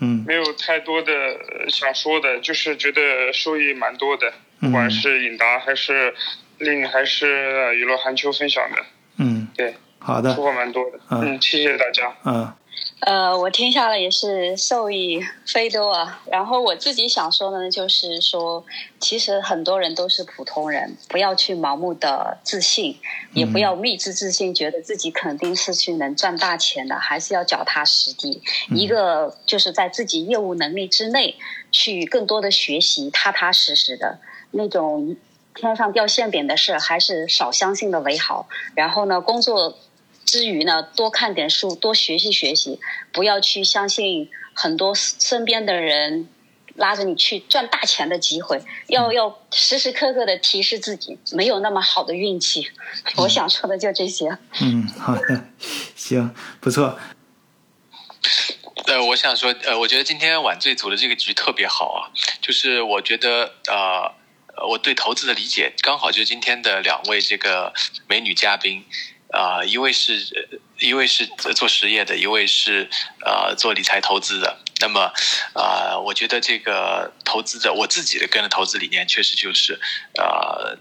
嗯没有太多的呃想说的，就是觉得收益蛮多的，嗯不管是尹达还是令还是呃雨落寒秋分享的，嗯，对，好的收，获蛮多的。嗯嗯，谢谢大家。嗯呃，我听下来也是受益非多啊。然后我自己想说的呢，就是说，其实很多人都是普通人，不要去盲目的自信，也不要密之自信，觉得自己肯定是去能赚大钱的，还是要脚踏实地。一个就是在自己业务能力之内，去更多的学习，踏踏实实的那种天上掉馅饼的事，还是少相信的为好。然后呢，工作之余呢，多看点书，多学习学习，不要去相信很多身边的人拉着你去赚大钱的机会，要要时时刻刻的提示自己没有那么好的运气。我想说的就这些。嗯，好的，行，不错。呃，我想说，呃，我觉得今天晚醉组的这个局特别好啊，就是我觉得，呃，呃我对投资的理解刚好就是今天的两位这个美女嘉宾，啊、一位是一位是做实业的，一位是呃做理财投资的。那么，啊，我觉得这个投资者，我自己的个人投资理念确实就是，呃，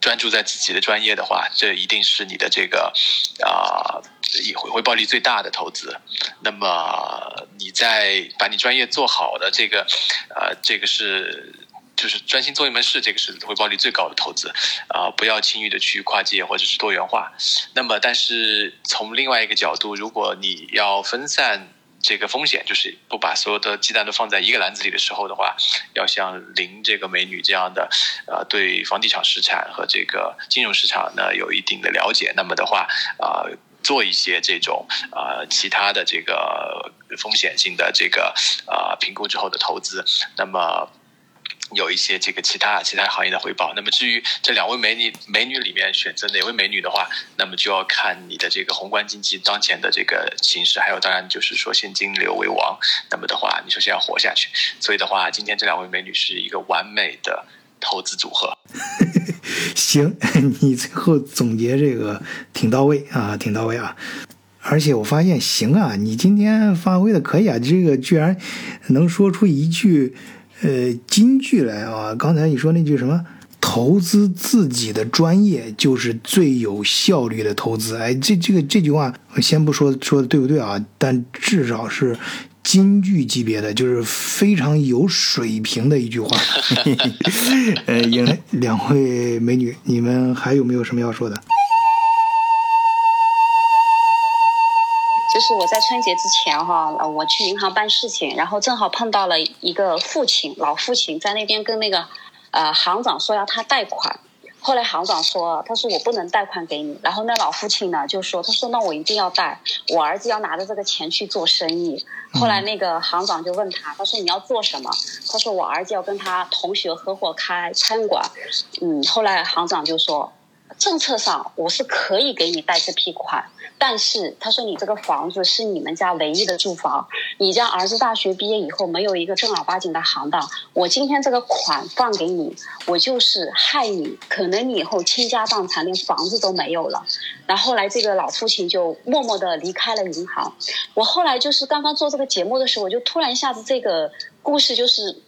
专注在自己的专业的话，这一定是你的这个啊、回回报率最大的投资。那么你在把你专业做好的这个，呃，这个是就是专心做一门事，这个是回报率最高的投资。啊、不要轻易的去跨界或者是多元化。那么，但是从另外一个角度，如果你要分散。这个风险就是不把所有的鸡蛋都放在一个篮子里的时候的话，要像林这个美女这样的，呃，对房地产市场和这个金融市场呢有一定的了解，那么的话，啊、做一些这种啊、其他的这个风险性的这个啊、评估之后的投资，那么有一些这个其他其他行业的回报。那么至于这两位美女美女里面选择哪位美女的话，那么就要看你的这个宏观经济当前的这个形势，还有当然就是说现金流为王。那么的话，你首先要活下去。所以的话，今天这两位美女是一个完美的投资组合。行，你最后总结这个挺到位啊，挺到位啊。而且我发现，行啊，你今天发挥的可以啊，这个居然能说出一句呃金句来啊。刚才你说那句什么？投资自己的专业就是最有效率的投资。哎，这这个这句话，我先不说说的对不对啊，但至少是金句级别的，就是非常有水平的一句话。呃，迎来两位美女，你们还有没有什么要说的？就是我在春节之前哈，呃我去银行办事情，然后正好碰到了一个父亲，老父亲在那边跟那个呃行长说要他贷款。后来行长说，他说我不能贷款给你。然后那老父亲呢就说，他说那我一定要贷，我儿子要拿着这个钱去做生意。后来那个行长就问他，他说你要做什么？他说我儿子要跟他同学合伙开餐馆。嗯，后来行长就说，政策上我是可以给你贷这批款，但是他说你这个房子是你们家唯一的住房，你家儿子大学毕业以后没有一个正儿八经的行当，我今天这个款放给你，我就是害你，可能你以后倾家荡产，连房子都没有了。然后来这个老父亲就默默的离开了银行。我后来就是刚刚做这个节目的时候，我就突然一下子这个故事就是。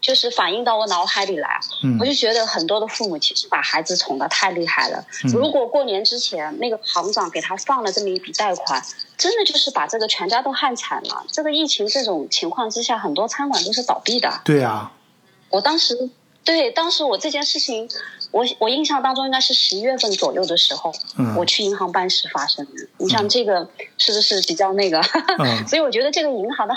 就是反映到我脑海里来，嗯我就觉得很多的父母其实把孩子宠得太厉害了。如果过年之前那个行长给他放了这么一笔贷款，真的就是把这个全家都害惨了。这个疫情这种情况之下，很多餐馆都是倒闭的。对啊，我当时对当时我这件事情，我我印象当中应该是十一月份左右的时候，嗯我去银行办事发生的。你像这个是不是比较那个？嗯 所以我觉得这个银行的，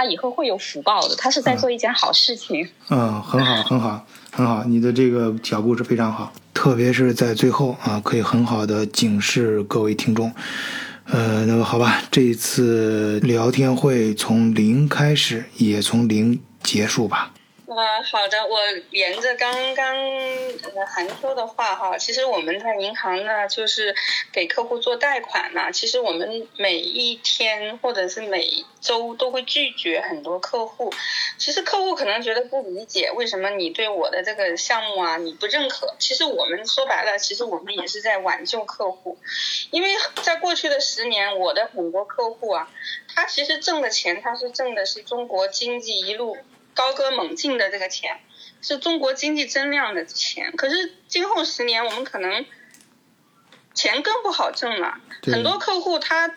他以后会有福报的，他是在做一件好事情。嗯，很好，很好，很好，你的这个小故事非常好，特别是在最后啊，可以很好的警示各位听众。呃，那么好吧，这一次聊天会从零开始，也从零结束吧。呃，好的，我连着刚刚呃韩说的话哈，其实我们在银行呢，就是给客户做贷款呢，其实我们每一天或者是每周都会拒绝很多客户。其实客户可能觉得不理解，为什么你对我的这个项目啊你不认可？其实我们说白了，其实我们也是在挽救客户，因为在过去的十年，我的很多客户啊，他其实挣的钱，他是挣的是中国经济一路高歌猛进的这个钱，是中国经济增量的钱。可是今后十年，我们可能钱更不好挣了。很多客户他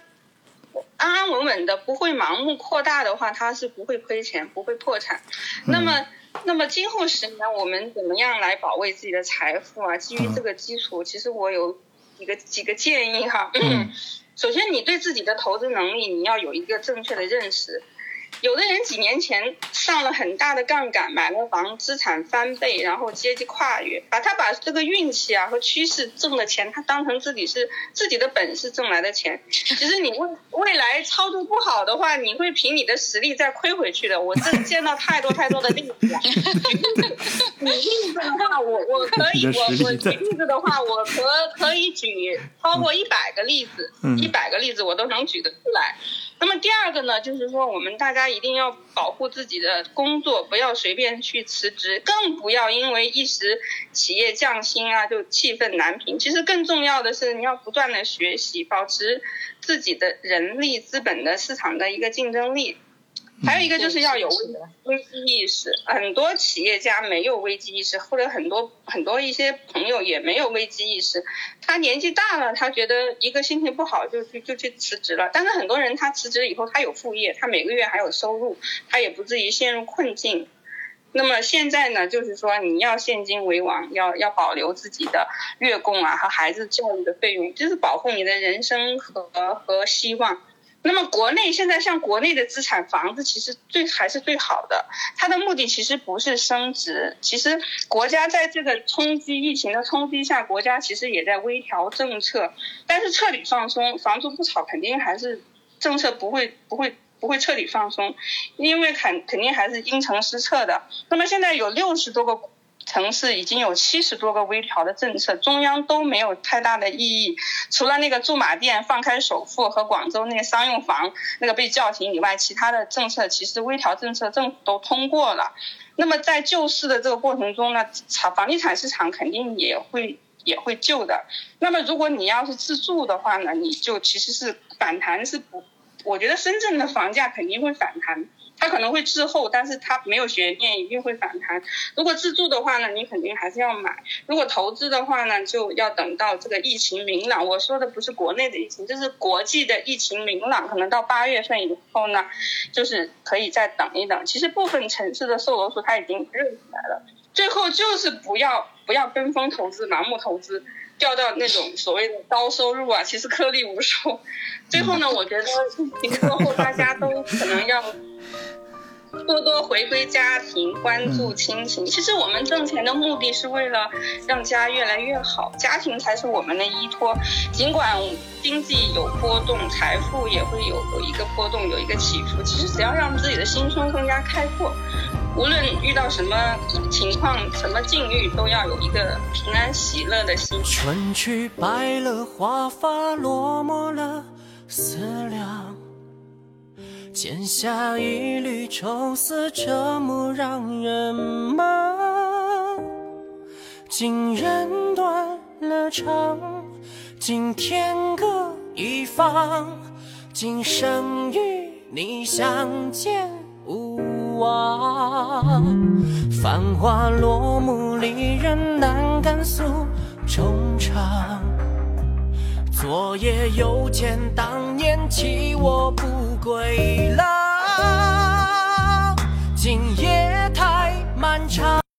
安安稳稳的，不会盲目扩大的话，他是不会亏钱，不会破产。那么，那么今后十年，我们怎么样来保卫自己的财富啊？基于这个基础，其实我有几个几个建议哈。嗯首先，你对自己的投资能力你要有一个正确的认识。有的人几年前上了很大的杠杆，买了房，资产翻倍，然后阶级跨越，把他把这个运气啊和趋势挣的钱，他当成自己是自己的本事挣来的钱。其实你未未来操作不好的话，你会凭你的实力再亏回去的。我这 见到太多太多的例子了。举例子的话，我我可以，我我举例子的话，我可可以举超过一百个例子，一百个例子我都能举得出来。那么第二个呢，就是说我们大家一定要保护自己的工作，不要随便去辞职，更不要因为一时企业降薪啊就气愤难平。其实更重要的是，你要不断的学习，保持自己的人力资本的市场的一个竞争力。还有一个就是要有危机意识，很多企业家没有危机意识，或者很多很多一些朋友也没有危机意识。他年纪大了，他觉得一个心情不好就就就去辞职了。但是很多人他辞职以后，他有副业，他每个月还有收入，他也不至于陷入困境。那么现在呢，就是说你要现金为王，要要保留自己的月供啊和孩子教育的费用，就是保护你的人生和和希望。那么国内现在像国内的资产房子，其实最还是最好的。它的目的其实不是升值，其实国家在这个冲击疫情的冲击下，国家其实也在微调政策。但是彻底放松，房租不炒，肯定还是政策不会不会不会彻底放松，因为肯肯定还是因城施策的。那么现在有六十多个。城市已经有七十多个微调的政策，中央都没有太大的意义。除了那个驻马店放开首付和广州那个商用房那个被叫停以外，其他的政策其实微调政策政府都通过了。那么在救市的这个过程中呢，炒房地产市场肯定也会也会救的。那么如果你要是自住的话呢，你就其实是反弹是不，我觉得深圳的房价肯定会反弹。它可能会滞后，但是它没有悬念，一定会反弹。如果自住的话呢，你肯定还是要买；如果投资的话呢，就要等到这个疫情明朗。我说的不是国内的疫情，就是国际的疫情明朗，可能到八月份以后呢，就是可以再等一等。其实部分城市的售楼处它已经热起来了。最后就是不要不要跟风投资、盲目投资，掉到那种所谓的高收入啊，其实颗粒无收。最后呢，我觉得疫情过后大家都可能要。多多回归家庭，关注亲情。其实我们挣钱的目的是为了让家越来越好，家庭才是我们的依托。尽管经济有波动，财富也会有有一个波动，有一个起伏。其实只要让自己的心胸更加开阔，无论遇到什么情况、什么境遇，都要有一个平安喜乐的心。春去白了花发，落寞了思量。剪下一缕愁丝，折磨让人忙。今人断了肠，今天各一方。今生与你相见无望。繁华落幕，离人难敢诉衷肠。昨夜又见当年弃我不归郎